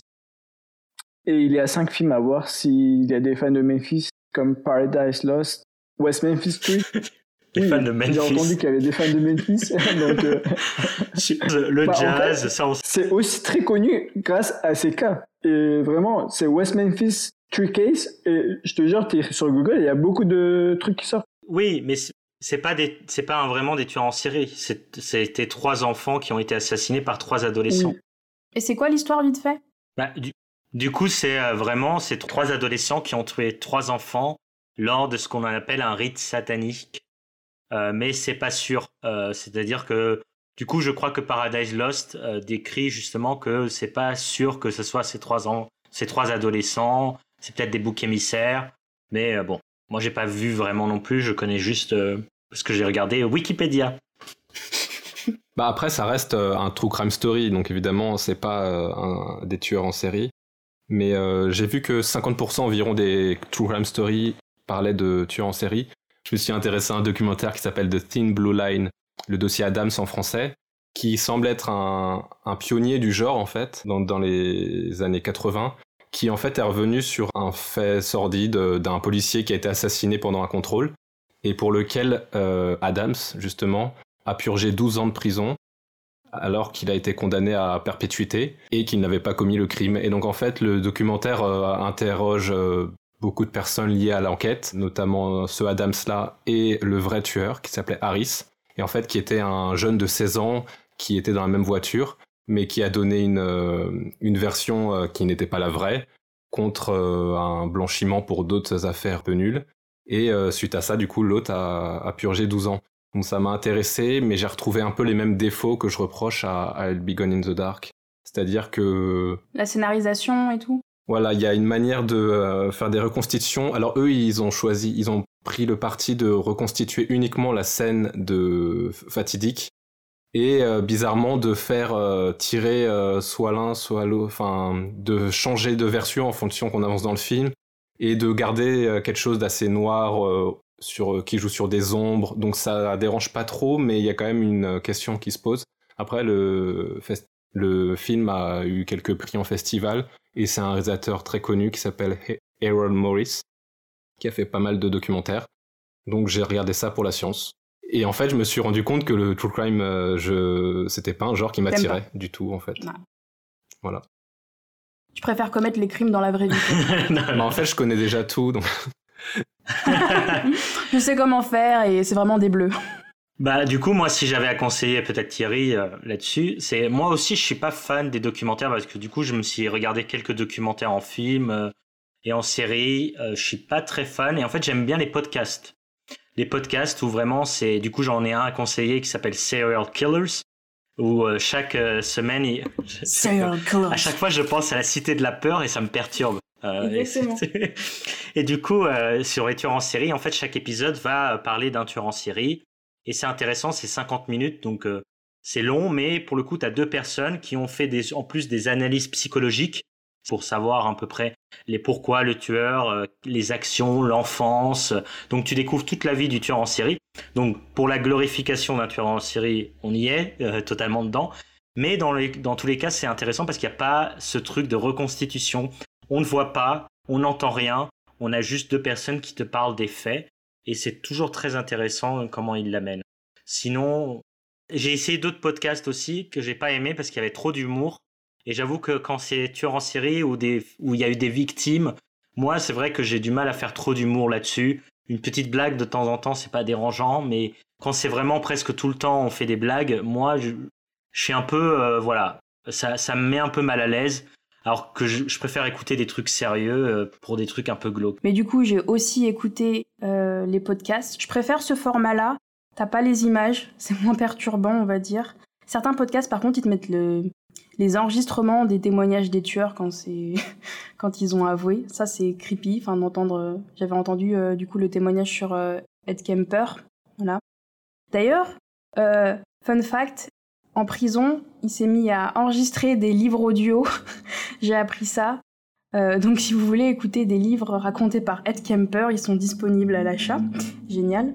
Et il y a cinq films à voir s'il y a des fans de Memphis, comme Paradise Lost, West Memphis Street. *laughs* Les fans de Memphis. J'ai entendu qu'il y avait des fans de Memphis. *laughs* *laughs* donc, euh, le bah, jazz, ça C'est aussi très connu grâce à ces cas. Et vraiment, c'est West Memphis Three Case. Et je te jure, tu sur Google, il y a beaucoup de trucs qui sortent. Oui, mais c'est pas des, c'est pas vraiment des tueurs en série. C'était trois enfants qui ont été assassinés par trois adolescents. Et c'est quoi l'histoire vite fait? Bah, du, coup, c'est euh, vraiment ces trois adolescents qui ont tué trois enfants lors de ce qu'on appelle un rite satanique. Euh, mais c'est pas sûr. Euh, c'est-à-dire que du coup, je crois que Paradise Lost décrit justement que c'est pas sûr que ce soit ces trois, ces trois adolescents. C'est peut-être des boucs émissaires. Mais bon, Moi, j'ai pas vu vraiment non plus. Je connais juste parce que j'ai regardé Wikipédia. *laughs* bah après, ça reste un true crime story, donc évidemment, c'est pas un, des tueurs en série. Mais j'ai vu que 50% environ des true crime story parlaient de tueurs en série. Je me suis intéressé à un documentaire qui s'appelle The Thin Blue Line, le dossier Adams en français, qui semble être un, pionnier du genre en fait dans, les années 80 qui en fait est revenu sur un fait sordide d'un policier qui a été assassiné pendant un contrôle et pour lequel euh, Adams justement a purgé 12 ans de prison alors qu'il a été condamné à perpétuité et qu'il n'avait pas commis le crime. Et donc en fait le documentaire euh, interroge euh, beaucoup de personnes liées à l'enquête, notamment ce Adams-là et le vrai tueur qui s'appelait Harris, et en fait qui était un jeune de 16 ans qui était dans la même voiture, mais qui a donné une, une version qui n'était pas la vraie, contre un blanchiment pour d'autres affaires peu nulles. Et suite à ça, du coup, l'autre a, a, purgé 12 ans. Donc ça m'a intéressé, mais j'ai retrouvé un peu les mêmes défauts que je reproche à, à Be Gone in the Dark. C'est-à-dire que... La scénarisation et tout voilà, il y a une manière de euh, faire des reconstitutions. Alors eux, ils ont choisi, ils ont pris le parti de reconstituer uniquement la scène de fatidique et euh, bizarrement de faire euh, tirer soit l'un soit l'autre, enfin de changer de version en fonction qu'on avance dans le film et de garder quelque chose d'assez noir sur qui joue sur des ombres. Donc ça dérange pas trop, mais il y a quand même une question qui se pose. Après le le film a eu quelques prix en festival et c'est un réalisateur très connu qui s'appelle Harold Morris qui a fait pas mal de documentaires. Donc j'ai regardé ça pour la science. Et en fait, je me suis rendu compte que le true crime, euh, je... c'était pas un genre qui m'attirait du tout, en fait. Voilà. Tu préfères commettre les crimes dans la vraie vie *laughs* non, En fait, je connais déjà tout, donc. *laughs* je sais comment faire et c'est vraiment des bleus. Bah du coup moi si j'avais à conseiller peut-être Thierry euh, là-dessus, c'est moi aussi je suis pas fan des documentaires parce que du coup je me suis regardé quelques documentaires en film euh, et en série, euh, je suis pas très fan et en fait j'aime bien les podcasts. Les podcasts où vraiment c'est du coup j'en ai un à conseiller qui s'appelle Serial Killers où chaque semaine *laughs* à chaque fois je pense à la cité de la peur et ça me perturbe. et, *laughs* et, du coup, sur les tueurs en série, en fait, chaque épisode va parler d'un tueur en série. Et c'est intéressant, c'est 50 minutes, donc euh, c'est long, mais pour le coup, tu as deux personnes qui ont fait des, en plus des analyses psychologiques pour savoir à peu près les pourquoi le tueur, euh, les actions, l'enfance. Donc tu découvres toute la vie du tueur en série. Donc pour la glorification d'un tueur en série, on y est euh, totalement dedans. Mais dans, dans tous les cas, c'est intéressant parce qu'il n'y a pas ce truc de reconstitution. On ne voit pas, on n'entend rien, on a juste deux personnes qui te parlent des faits et c'est toujours très intéressant comment il l'amène. Sinon, j'ai essayé d'autres podcasts aussi que j'ai pas aimé parce qu'il y avait trop d'humour. Et j'avoue que quand c'est tueur en série ou des, où il y a eu des victimes, moi, c'est vrai que j'ai du mal à faire trop d'humour là-dessus. Une petite blague de temps en temps, c'est pas dérangeant, mais quand c'est vraiment presque tout le temps on fait des blagues, moi, je, suis un peu, euh, voilà, ça, ça me met un peu mal à l'aise. Alors que je, préfère écouter des trucs sérieux euh, pour des trucs un peu glauques. Mais du coup, j'ai aussi écouté euh, les podcasts. Je préfère ce format-là. T'as pas les images, *laughs* c'est moins perturbant, on va dire. Certains podcasts, par contre, ils te mettent le, les enregistrements des témoignages des tueurs quand c'est *laughs* quand ils ont avoué. Ça, c'est creepy. Enfin, d'entendre. J'avais entendu euh, du coup le témoignage sur Ed Kemper. Voilà. D'ailleurs, fun fact, en prison, il s'est mis à enregistrer des livres audio. *laughs* J'ai appris ça. Euh, donc si vous voulez écouter des livres racontés par Ed Kemper, ils sont disponibles à l'achat. Génial.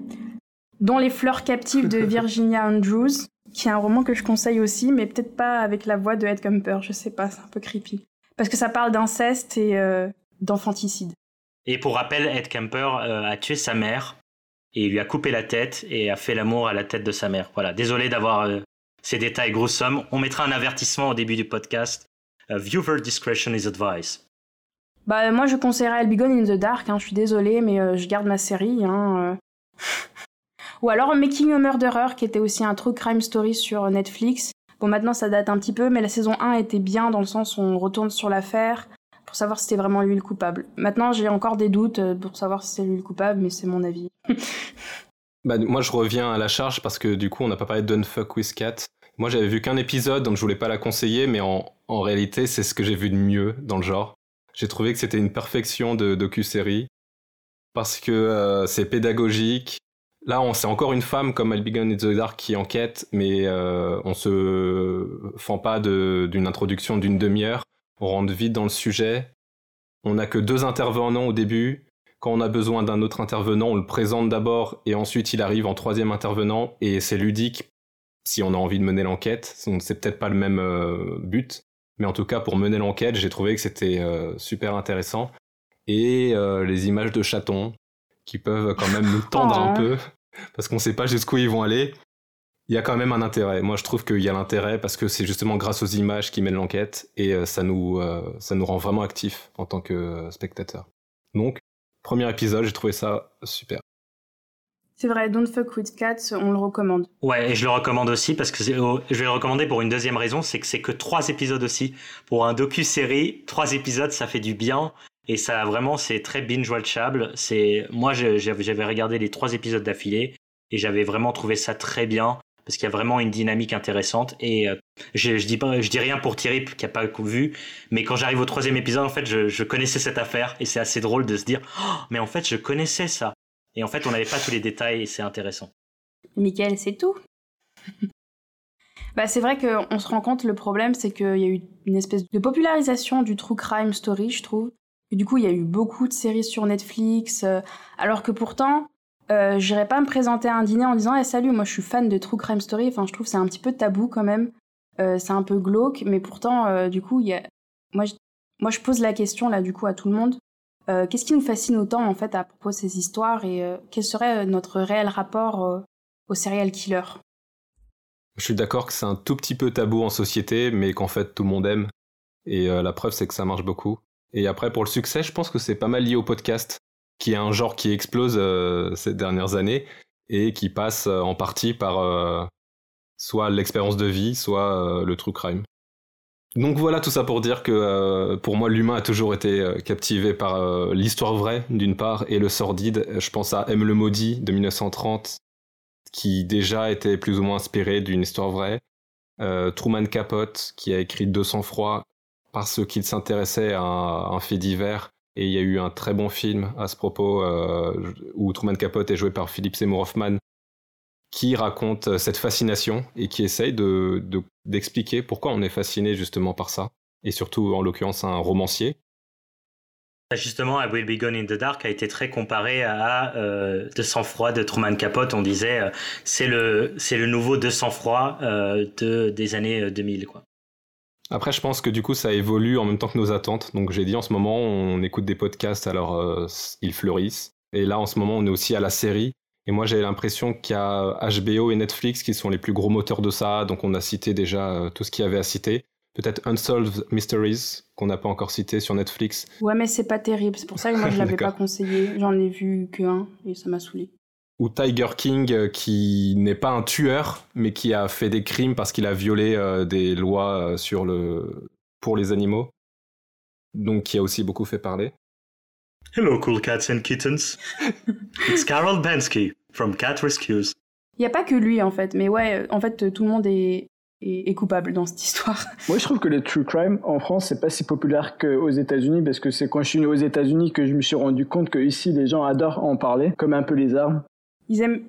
Dont Les fleurs captives de *laughs* Virginia Andrews, qui est un roman que je conseille aussi, mais peut-être pas avec la voix de Ed Kemper, je sais pas, c'est un peu creepy. Parce que ça parle d'inceste et euh, d'enfanticide. Et pour rappel, Ed Kemper euh, a tué sa mère et il lui a coupé la tête et a fait l'amour à la tête de sa mère. Voilà, désolé d'avoir ces détails grossums. On mettra un avertissement au début du podcast. Uh, viewer discretion is advised. Bah moi je conseillerais Albigone in the Dark, hein, je suis désolée mais euh, je garde ma série. Hein, euh. *laughs* Ou alors Making a Murderer qui était aussi un true crime story sur Netflix. Bon maintenant ça date un petit peu mais la saison 1 était bien dans le sens où on retourne sur l'affaire pour savoir si c'était vraiment lui le coupable. Maintenant j'ai encore des doutes euh, pour savoir si c'est lui le coupable mais c'est mon avis. *laughs* bah, moi je reviens à la charge parce que du coup on n'a pas parlé de Don't Fuck With Cat moi, j'avais vu qu'un épisode, donc je voulais pas la conseiller, mais en, en réalité, c'est ce que j'ai vu de mieux dans le genre. J'ai trouvé que c'était une perfection de docu-série. parce que c'est pédagogique. Là, on c'est encore une femme comme Albigon in the qui enquête, mais on se fend pas d'une introduction d'une demi-heure. On rentre vite dans le sujet. On n'a que deux intervenants au début. Quand on a besoin d'un autre intervenant, on le présente d'abord et ensuite il arrive en troisième intervenant et c'est ludique si on a envie de mener l'enquête. C'est peut-être pas le même euh, but, mais en tout cas pour mener l'enquête, j'ai trouvé que c'était euh, super intéressant. Et euh, les images de chatons qui peuvent quand même nous tendre un *laughs* oh. peu parce qu'on sait pas jusqu'où ils vont aller. Il y a quand même un intérêt. Moi, je trouve qu'il y a l'intérêt parce que c'est justement grâce aux images qui mènent l'enquête et ça nous ça nous rend vraiment actifs en tant que spectateurs. Donc, premier épisode, j'ai trouvé ça super. C'est vrai, Don't Fuck With Cats, on le recommande. Ouais, et je le recommande aussi parce que oh, je vais le recommander pour une deuxième raison, c'est que c'est que trois épisodes aussi. Pour un docu-série, trois épisodes, ça fait du bien. Et ça, vraiment, c'est très binge-watchable. Moi, j'avais regardé les trois épisodes d'affilée et j'avais vraiment trouvé ça très bien parce qu'il y a vraiment une dynamique intéressante. Et euh, je, je, dis rien pour Thierry qui a pas vu, mais quand j'arrive au troisième épisode, en fait, je, connaissais cette affaire et c'est assez drôle de se dire, oh, mais en fait, je connaissais ça. Et en fait, on n'avait pas tous les détails et c'est intéressant. Michael, c'est tout. bah, c'est vrai qu'on se rend compte, le problème, c'est qu'il y a eu une espèce de popularisation du true crime story, je trouve. Du coup, il y a eu beaucoup de séries sur Netflix, euh, alors que pourtant, euh, j'irais pas me présenter à un dîner en disant eh, salut, moi je suis fan de true crime story. Enfin, je trouve c'est un petit peu tabou quand même. Euh, c'est un peu glauque, mais pourtant, euh, du coup, il y a... moi, je... moi, je pose la question là, du coup, à tout le monde. Qu'est-ce qui nous fascine autant en fait à propos de ces histoires et quel serait notre réel rapport au serial killer? Je suis d'accord que c'est un tout petit peu tabou en société, mais qu'en fait tout le monde aime. Et la preuve c'est que ça marche beaucoup. Et après pour le succès, je pense que c'est pas mal lié au podcast, qui est un genre qui explose ces dernières années et qui passe en partie par soit l'expérience de vie, soit le true crime. Donc voilà tout ça pour dire que euh, pour moi l'humain a toujours été euh, captivé par euh, l'histoire vraie d'une part et le sordide. Je pense à M le maudit de 1930 qui déjà était plus ou moins inspiré d'une histoire vraie. Truman Capote qui a écrit 200 froid parce qu'il s'intéressait à, un fait divers et il y a eu un très bon film à ce propos où Truman Capote est joué par Philip Seymour Hoffman qui raconte euh, cette fascination et qui essaye de, d'expliquer pourquoi on est fasciné justement par ça. Et surtout, en l'occurrence, un romancier. Justement, I Will Be Gone in the Dark a été très comparé à euh, De sang-froid de Truman Capote. On disait euh, c'est le nouveau De sang-froid euh, de des années 2000 quoi. Après, je pense que du coup, ça évolue en même temps que nos attentes. Donc, j'ai dit en ce moment, on écoute des podcasts, alors ils fleurissent. Et là, en ce moment, on est aussi à la série. Et moi, j'ai l'impression qu'il y a HBO et Netflix qui sont les plus gros moteurs de ça. Donc, on a cité déjà euh, tout ce qu'il y avait à citer. Peut-être Unsolved Mysteries, qu'on n'a pas encore cité sur Netflix. Ouais, mais c'est pas terrible. C'est pour ça que moi, je *laughs* l'avais pas conseillé. J'en ai vu qu'un et ça m'a saoulé. Ou Tiger King, euh, qui n'est pas un tueur, mais qui a fait des crimes parce qu'il a violé euh, des lois sur le... pour les animaux. Donc, qui a aussi beaucoup fait parler. Hello, cool cats and kittens. *laughs* It's Carol Bensky from Cat Rescues. Il n'y a pas que lui en fait, mais ouais, en fait, tout le monde est, est, coupable dans cette histoire. *laughs* Moi, je trouve que les true crime en France, c'est pas si populaire qu'aux États-Unis, parce que c'est quand je suis aux États-Unis que je me suis rendu compte que ici, les gens adorent en parler, comme un peu les armes. Ils aiment.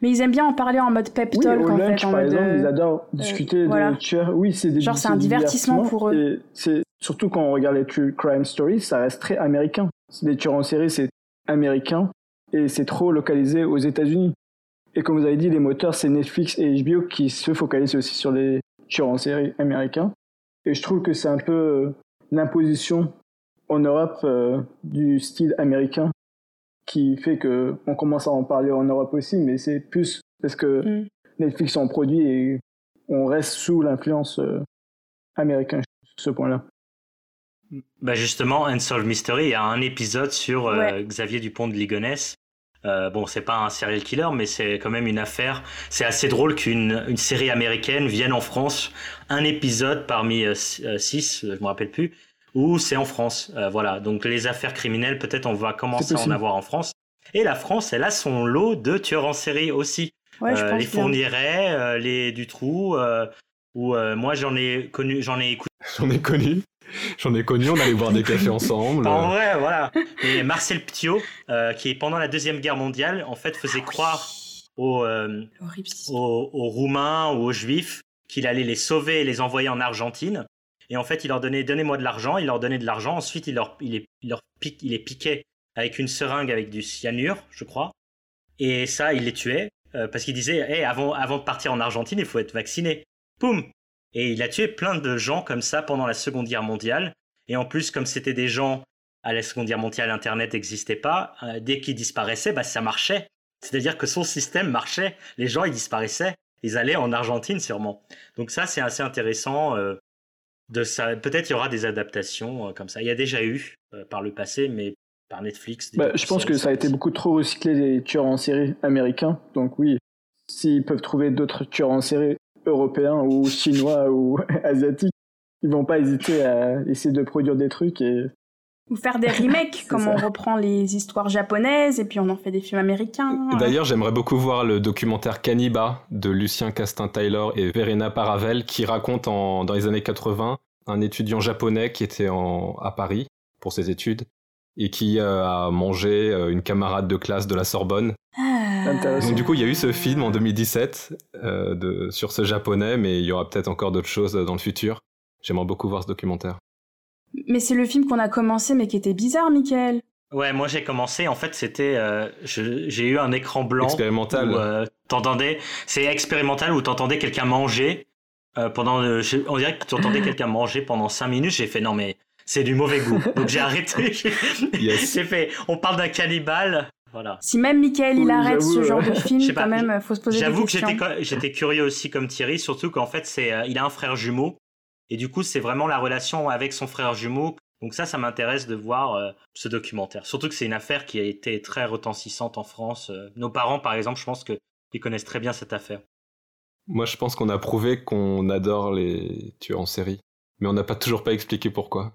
Mais ils aiment bien en parler en mode pep talk oui, au en lunch, fait. En par mode, exemple, euh, ils adorent discuter de tueurs. Oui, c'est des Genre, c'est un divertissement pour eux. C'est surtout quand on regarde les true crime stories, ça reste très américain. Les tueurs en série, c'est américain et c'est trop localisé aux États-Unis. Et comme vous avez dit, les moteurs, c'est Netflix et HBO qui se focalisent aussi sur les tueurs en série américains. Et je trouve que c'est un peu euh, l'imposition en Europe euh, du style américain qui fait que on commence à en parler en Europe aussi, mais c'est plus parce que mm. Netflix en produit et on reste sous l'influence euh, américaine sur ce point-là. Bah justement, Unsolved Mystery, il y a un épisode sur euh, Xavier Dupont de Ligonnès. Euh, bon, c'est pas un serial killer, mais c'est quand même une affaire. C'est assez drôle qu'une une série américaine vienne en France, un épisode parmi euh, euh, six, je me rappelle plus, où c'est en France. voilà, donc les affaires criminelles, peut-être on va commencer à en avoir en France. Et la France, elle a son lot de tueurs en série aussi. Ouais, je pense les Fourniret, les Dutroux, Où euh, moi j'en ai connu, j'en ai écouté. *laughs* J'en ai connu. J'en ai connu, on allait boire des cafés ensemble. En vrai, voilà. Et Marcel Ptiot, euh, qui pendant la Deuxième Guerre mondiale, en fait, faisait croire aux, euh, aux, aux Roumains ou aux Juifs qu'il allait les sauver et les envoyer en Argentine. Et en fait, il leur donnait donnez-moi de l'argent, il leur donnait de l'argent. Ensuite, il, leur, il, les, il, leur pique, piquait avec une seringue avec du cyanure, je crois. Et ça, il les tuait euh, parce qu'il disait hey, avant, avant de partir en Argentine, il faut être vacciné. Poum Et il a tué plein de gens comme ça pendant la Seconde Guerre mondiale. Et en plus, comme c'était des gens à la Seconde Guerre mondiale, Internet n'existait pas. euh, dès qu'ils disparaissaient, bah, ça marchait. C'est-à-dire que son système marchait. Les gens, ils disparaissaient. Ils allaient en Argentine sûrement. Donc ça, c'est assez intéressant. euh, de ça. Peut-être il y aura des adaptations euh, comme ça. Il y a déjà eu euh, par le passé, mais par Netflix. Bah, je pense que ça a été beaucoup trop recyclé des tueurs en série américains. Donc oui, s'ils peuvent trouver d'autres tueurs en série européens ou chinois ou *laughs* asiatiques, ils vont pas hésiter à essayer de produire des trucs et Ou faire des *laughs* remakes, comme ça. on reprend les histoires japonaises et puis on en fait des films américains. voilà. D'ailleurs, j'aimerais beaucoup voir le documentaire Cannibal de Lucien Castin-Taylor et Verena Paravel qui raconte en, dans les années 80 un étudiant japonais qui était en, à Paris pour ses études et qui euh, a mangé euh, une camarade de classe de la Sorbonne. Ah. Donc du coup, il y a eu ce film en 2017 euh, de, sur ce japonais, mais il y aura peut-être encore d'autres choses dans le futur. J'aimerais beaucoup voir ce documentaire. Mais c'est le film qu'on a commencé mais qui était bizarre, Michael. Ouais, moi j'ai commencé. En fait, c'était. euh, j'ai eu un écran blanc. Expérimental. Où, euh, t'entendais. C'est expérimental où t'entendais quelqu'un manger. euh, pendant, euh, je- on dirait que tu entendais quelqu'un manger pendant 5 minutes. J'ai fait non, mais c'est du mauvais goût. Donc j'ai arrêté. *laughs* Yes. j'ai fait on parle d'un cannibale. Voilà. Si même Michael il Oui, arrête ce genre de *laughs* film, Je sais pas, quand même, faut se poser des J'avoue que questions. j'étais, curieux aussi comme Thierry, surtout qu'en fait, c'est, euh, il a un frère jumeau. Et du coup, c'est vraiment la relation avec son frère jumeau. Donc ça, ça m'intéresse de voir euh, ce documentaire. Surtout que c'est une affaire qui a été très retentissante en France. Euh, nos parents, par exemple, je pense qu'ils connaissent très bien cette affaire. Moi, je pense qu'on a prouvé qu'on adore les tueurs en série, mais on n'a pas toujours pas expliqué pourquoi.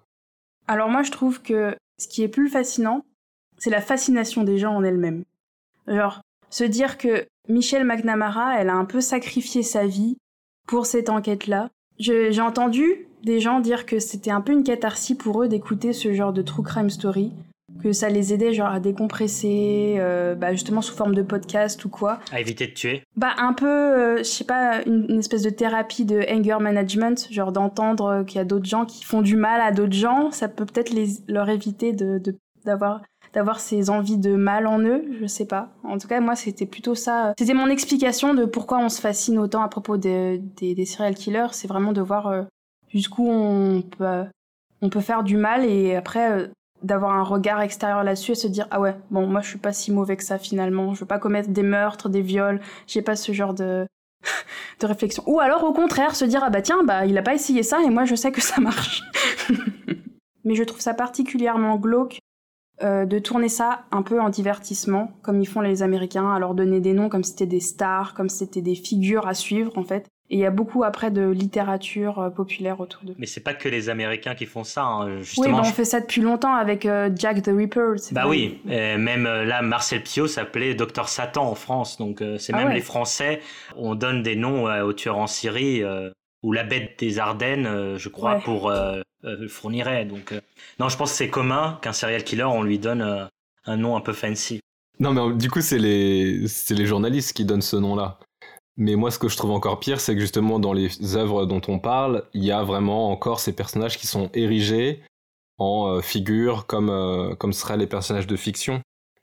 Alors moi je trouve que ce qui est plus fascinant, c'est la fascination des gens en elle-même. Genre, se dire que Michelle McNamara, elle a un peu sacrifié sa vie pour cette enquête-là. J'ai entendu des gens dire que c'était un peu une catharsis pour eux d'écouter ce genre de true crime story, que ça les aidait genre à décompresser, euh, bah, justement sous forme de podcast ou quoi. À éviter de tuer. Bah un peu, euh, je sais pas, une, une espèce de thérapie de anger management, genre d'entendre euh, qu'il y a d'autres gens qui font du mal à d'autres gens, ça peut peut-être leur éviter de- d'avoir d'avoir ces envies de mal en eux, je sais pas. En tout cas, moi, c'était plutôt ça. C'était mon explication de pourquoi on se fascine autant à propos des, des, serial killers, c'est vraiment de voir euh, jusqu'où on peut, on peut faire du mal et après euh, d'avoir un regard extérieur là-dessus et se dire ah ouais, bon, moi je suis pas si mauvais que ça finalement, je veux pas commettre des meurtres, des viols, j'ai pas ce genre de *laughs* de réflexion. Ou alors au contraire se dire ah bah tiens bah il a pas essayé ça et moi je sais que ça marche. *laughs* Mais je trouve ça particulièrement glauque euh, de tourner ça un peu en divertissement comme ils font les Américains, à leur donner des noms comme si c'était des stars, comme si c'était des figures à suivre en fait. Et il y a beaucoup après de littérature euh, populaire autour d'eux. Mais c'est pas que les Américains qui font ça. hein. Oui, Justement, bah, je- on fait ça depuis longtemps avec euh, Jack the Ripper. Bah vrai. oui, même là, Marcel Pio s'appelait Docteur Satan en France, donc c'est Ah même ouais. les Français, on donne des noms aux tueurs en Syrie, ou la bête des Ardennes, euh, je crois, Ouais. pour euh, euh, fournirait. Donc, euh, non, je pense que c'est commun qu'un serial killer, on lui donne euh, un nom un peu fancy. Non, mais du coup, c'est les, c'est les journalistes qui donnent ce nom-là. Mais moi, ce que je trouve encore pire, c'est que justement, dans les œuvres dont on parle, il y a vraiment encore ces personnages qui sont érigés en euh, figures comme, euh, comme seraient les personnages de fiction.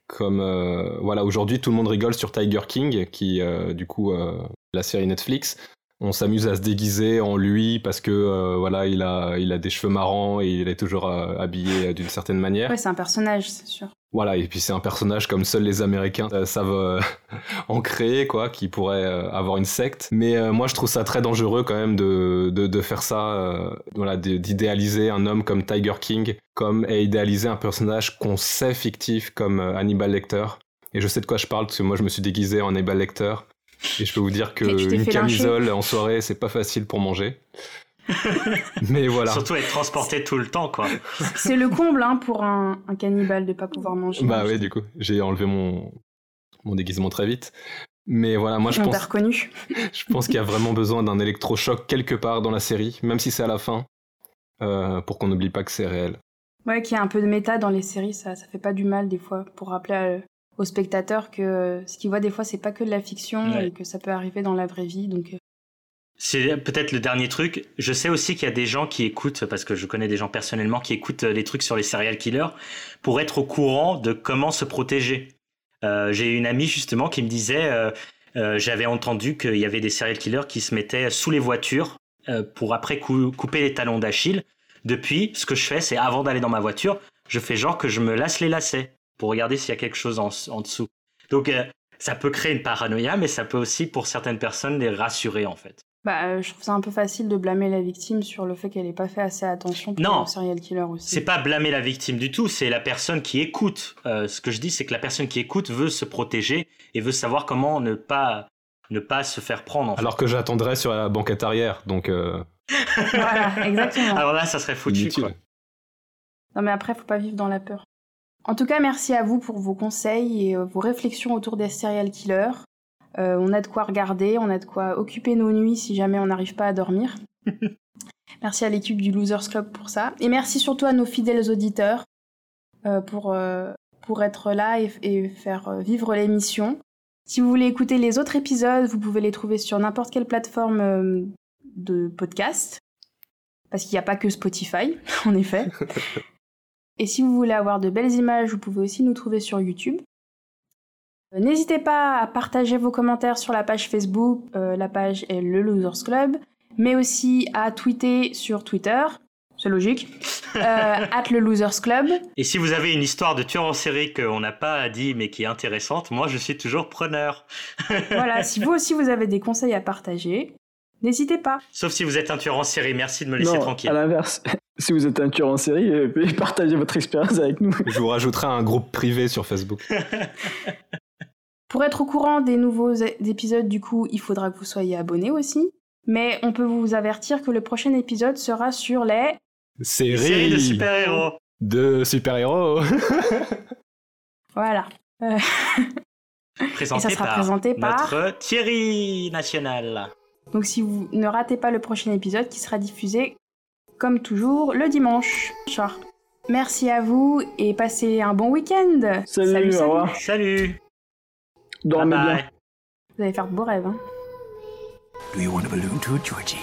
Comme, euh, voilà, aujourd'hui, tout le monde rigole sur Tiger King, qui, euh, du coup, euh, la série Netflix. On s'amuse à se déguiser en lui parce que, euh, voilà, il a, il a des cheveux marrants et il est toujours euh, habillé euh, d'une certaine manière. Ouais, c'est un personnage, c'est sûr. Voilà, et puis c'est un personnage comme seuls les Américains euh, savent *laughs* en créer, quoi, qui pourrait avoir une secte. Mais moi, je trouve ça très dangereux quand même de, de, de faire ça, voilà, d'idéaliser un homme comme Tiger King, comme et idéaliser un personnage qu'on sait fictif comme Hannibal Lecter. Et je sais de quoi je parle parce que moi, je me suis déguisé en Hannibal Lecter. Et je peux vous dire que Et tu t'es une fait lyncher. camisole en soirée, c'est pas facile pour manger. *laughs* Mais voilà. Surtout être transporté tout le temps, quoi. C'est le comble hein, pour un, un cannibale de pas pouvoir manger. Bah ouais, du coup, j'ai enlevé mon, mon déguisement très vite. Mais voilà, moi je On pense, reconnu. *laughs* je pense qu'il y a vraiment besoin d'un électrochoc quelque part dans la série, même si c'est à la fin, euh, pour qu'on n'oublie pas que c'est réel. Ouais, qu'il y a un peu de méta dans les séries, ça, ça fait pas du mal des fois, pour rappeler à- aux spectateurs que euh, ce qu'ils voient des fois, c'est pas que de la fiction Ouais. et que ça peut arriver dans la vraie vie. Donc, euh, C'est peut-être le dernier truc. Je sais aussi qu'il y a des gens qui écoutent, parce que je connais des gens personnellement qui écoutent euh, les trucs sur les serial killers pour être au courant de comment se protéger. Euh, J'ai une amie justement qui me disait, euh, euh, j'avais entendu qu'il y avait des serial killers qui se mettaient sous les voitures pour après cou- couper les talons d'Achille. Depuis, ce que je fais, c'est avant d'aller dans ma voiture, je fais genre que je me lasse les lacets pour regarder s'il y a quelque chose en, en dessous. Donc euh, ça peut créer une paranoïa, mais ça peut aussi pour certaines personnes les rassurer en fait. bah, euh, je trouve ça un peu facile de blâmer la victime sur le fait qu'elle ait pas fait assez attention pour Non. le serial killer aussi. C'est pas blâmer la victime du tout, c'est la personne qui écoute. Euh, ce que je dis, c'est que la personne qui écoute veut se protéger et veut savoir comment ne pas ne pas se faire prendre. en fait. Alors que j'attendrais sur la banquette arrière, donc euh, Voilà, exactement. *laughs* Alors là, ça serait foutu. Quoi. Non, mais après, faut pas vivre dans la peur. En tout cas, merci à vous pour vos conseils et euh, vos réflexions autour des serial killers. Euh, on a de quoi regarder, on a de quoi occuper nos nuits si jamais on n'arrive pas à dormir. *laughs* merci à l'équipe du Losers Club pour ça. Et merci surtout à nos fidèles auditeurs euh, pour, euh, pour être là et, et faire vivre l'émission. Si vous voulez écouter les autres épisodes, vous pouvez les trouver sur n'importe quelle plateforme de podcast. Parce qu'il n'y a pas que Spotify, *laughs* en effet. *laughs* Et si vous voulez avoir de belles images, vous pouvez aussi nous trouver sur YouTube. Euh, N'hésitez pas à partager vos commentaires sur la page Facebook, euh, la page est le Losers Club, mais aussi à tweeter sur Twitter, c'est logique, *laughs* euh, at le Losers Club. Et si vous avez une histoire de tueur en série qu'on n'a pas dit mais qui est intéressante, moi je suis toujours preneur. Voilà, si vous aussi vous avez des conseils à partager, n'hésitez pas. Sauf si vous êtes un tueur en série, merci de me laisser non, tranquille. à l'inverse. *laughs* si vous êtes un tueur en série, euh, partagez votre expérience avec nous. Je vous rajouterai un groupe privé sur Facebook. *laughs* Pour être au courant des nouveaux épisodes, du coup, il faudra que vous soyez abonné aussi. Mais on peut vous avertir que le prochain épisode sera sur les Série, Série de super-héros. de super-héros. *laughs* Voilà. Euh, Présenté Et ça sera par présenté par- notre Thierry National. Donc si vous ne ratez pas le prochain épisode qui sera diffusé comme toujours le dimanche soir. Merci à vous et passez un bon week-end. Salut, au revoir. Salut. Dormez bye bien. bye. Vous allez faire de beaux rêves. Hein. Do you want a balloon too, Georgie?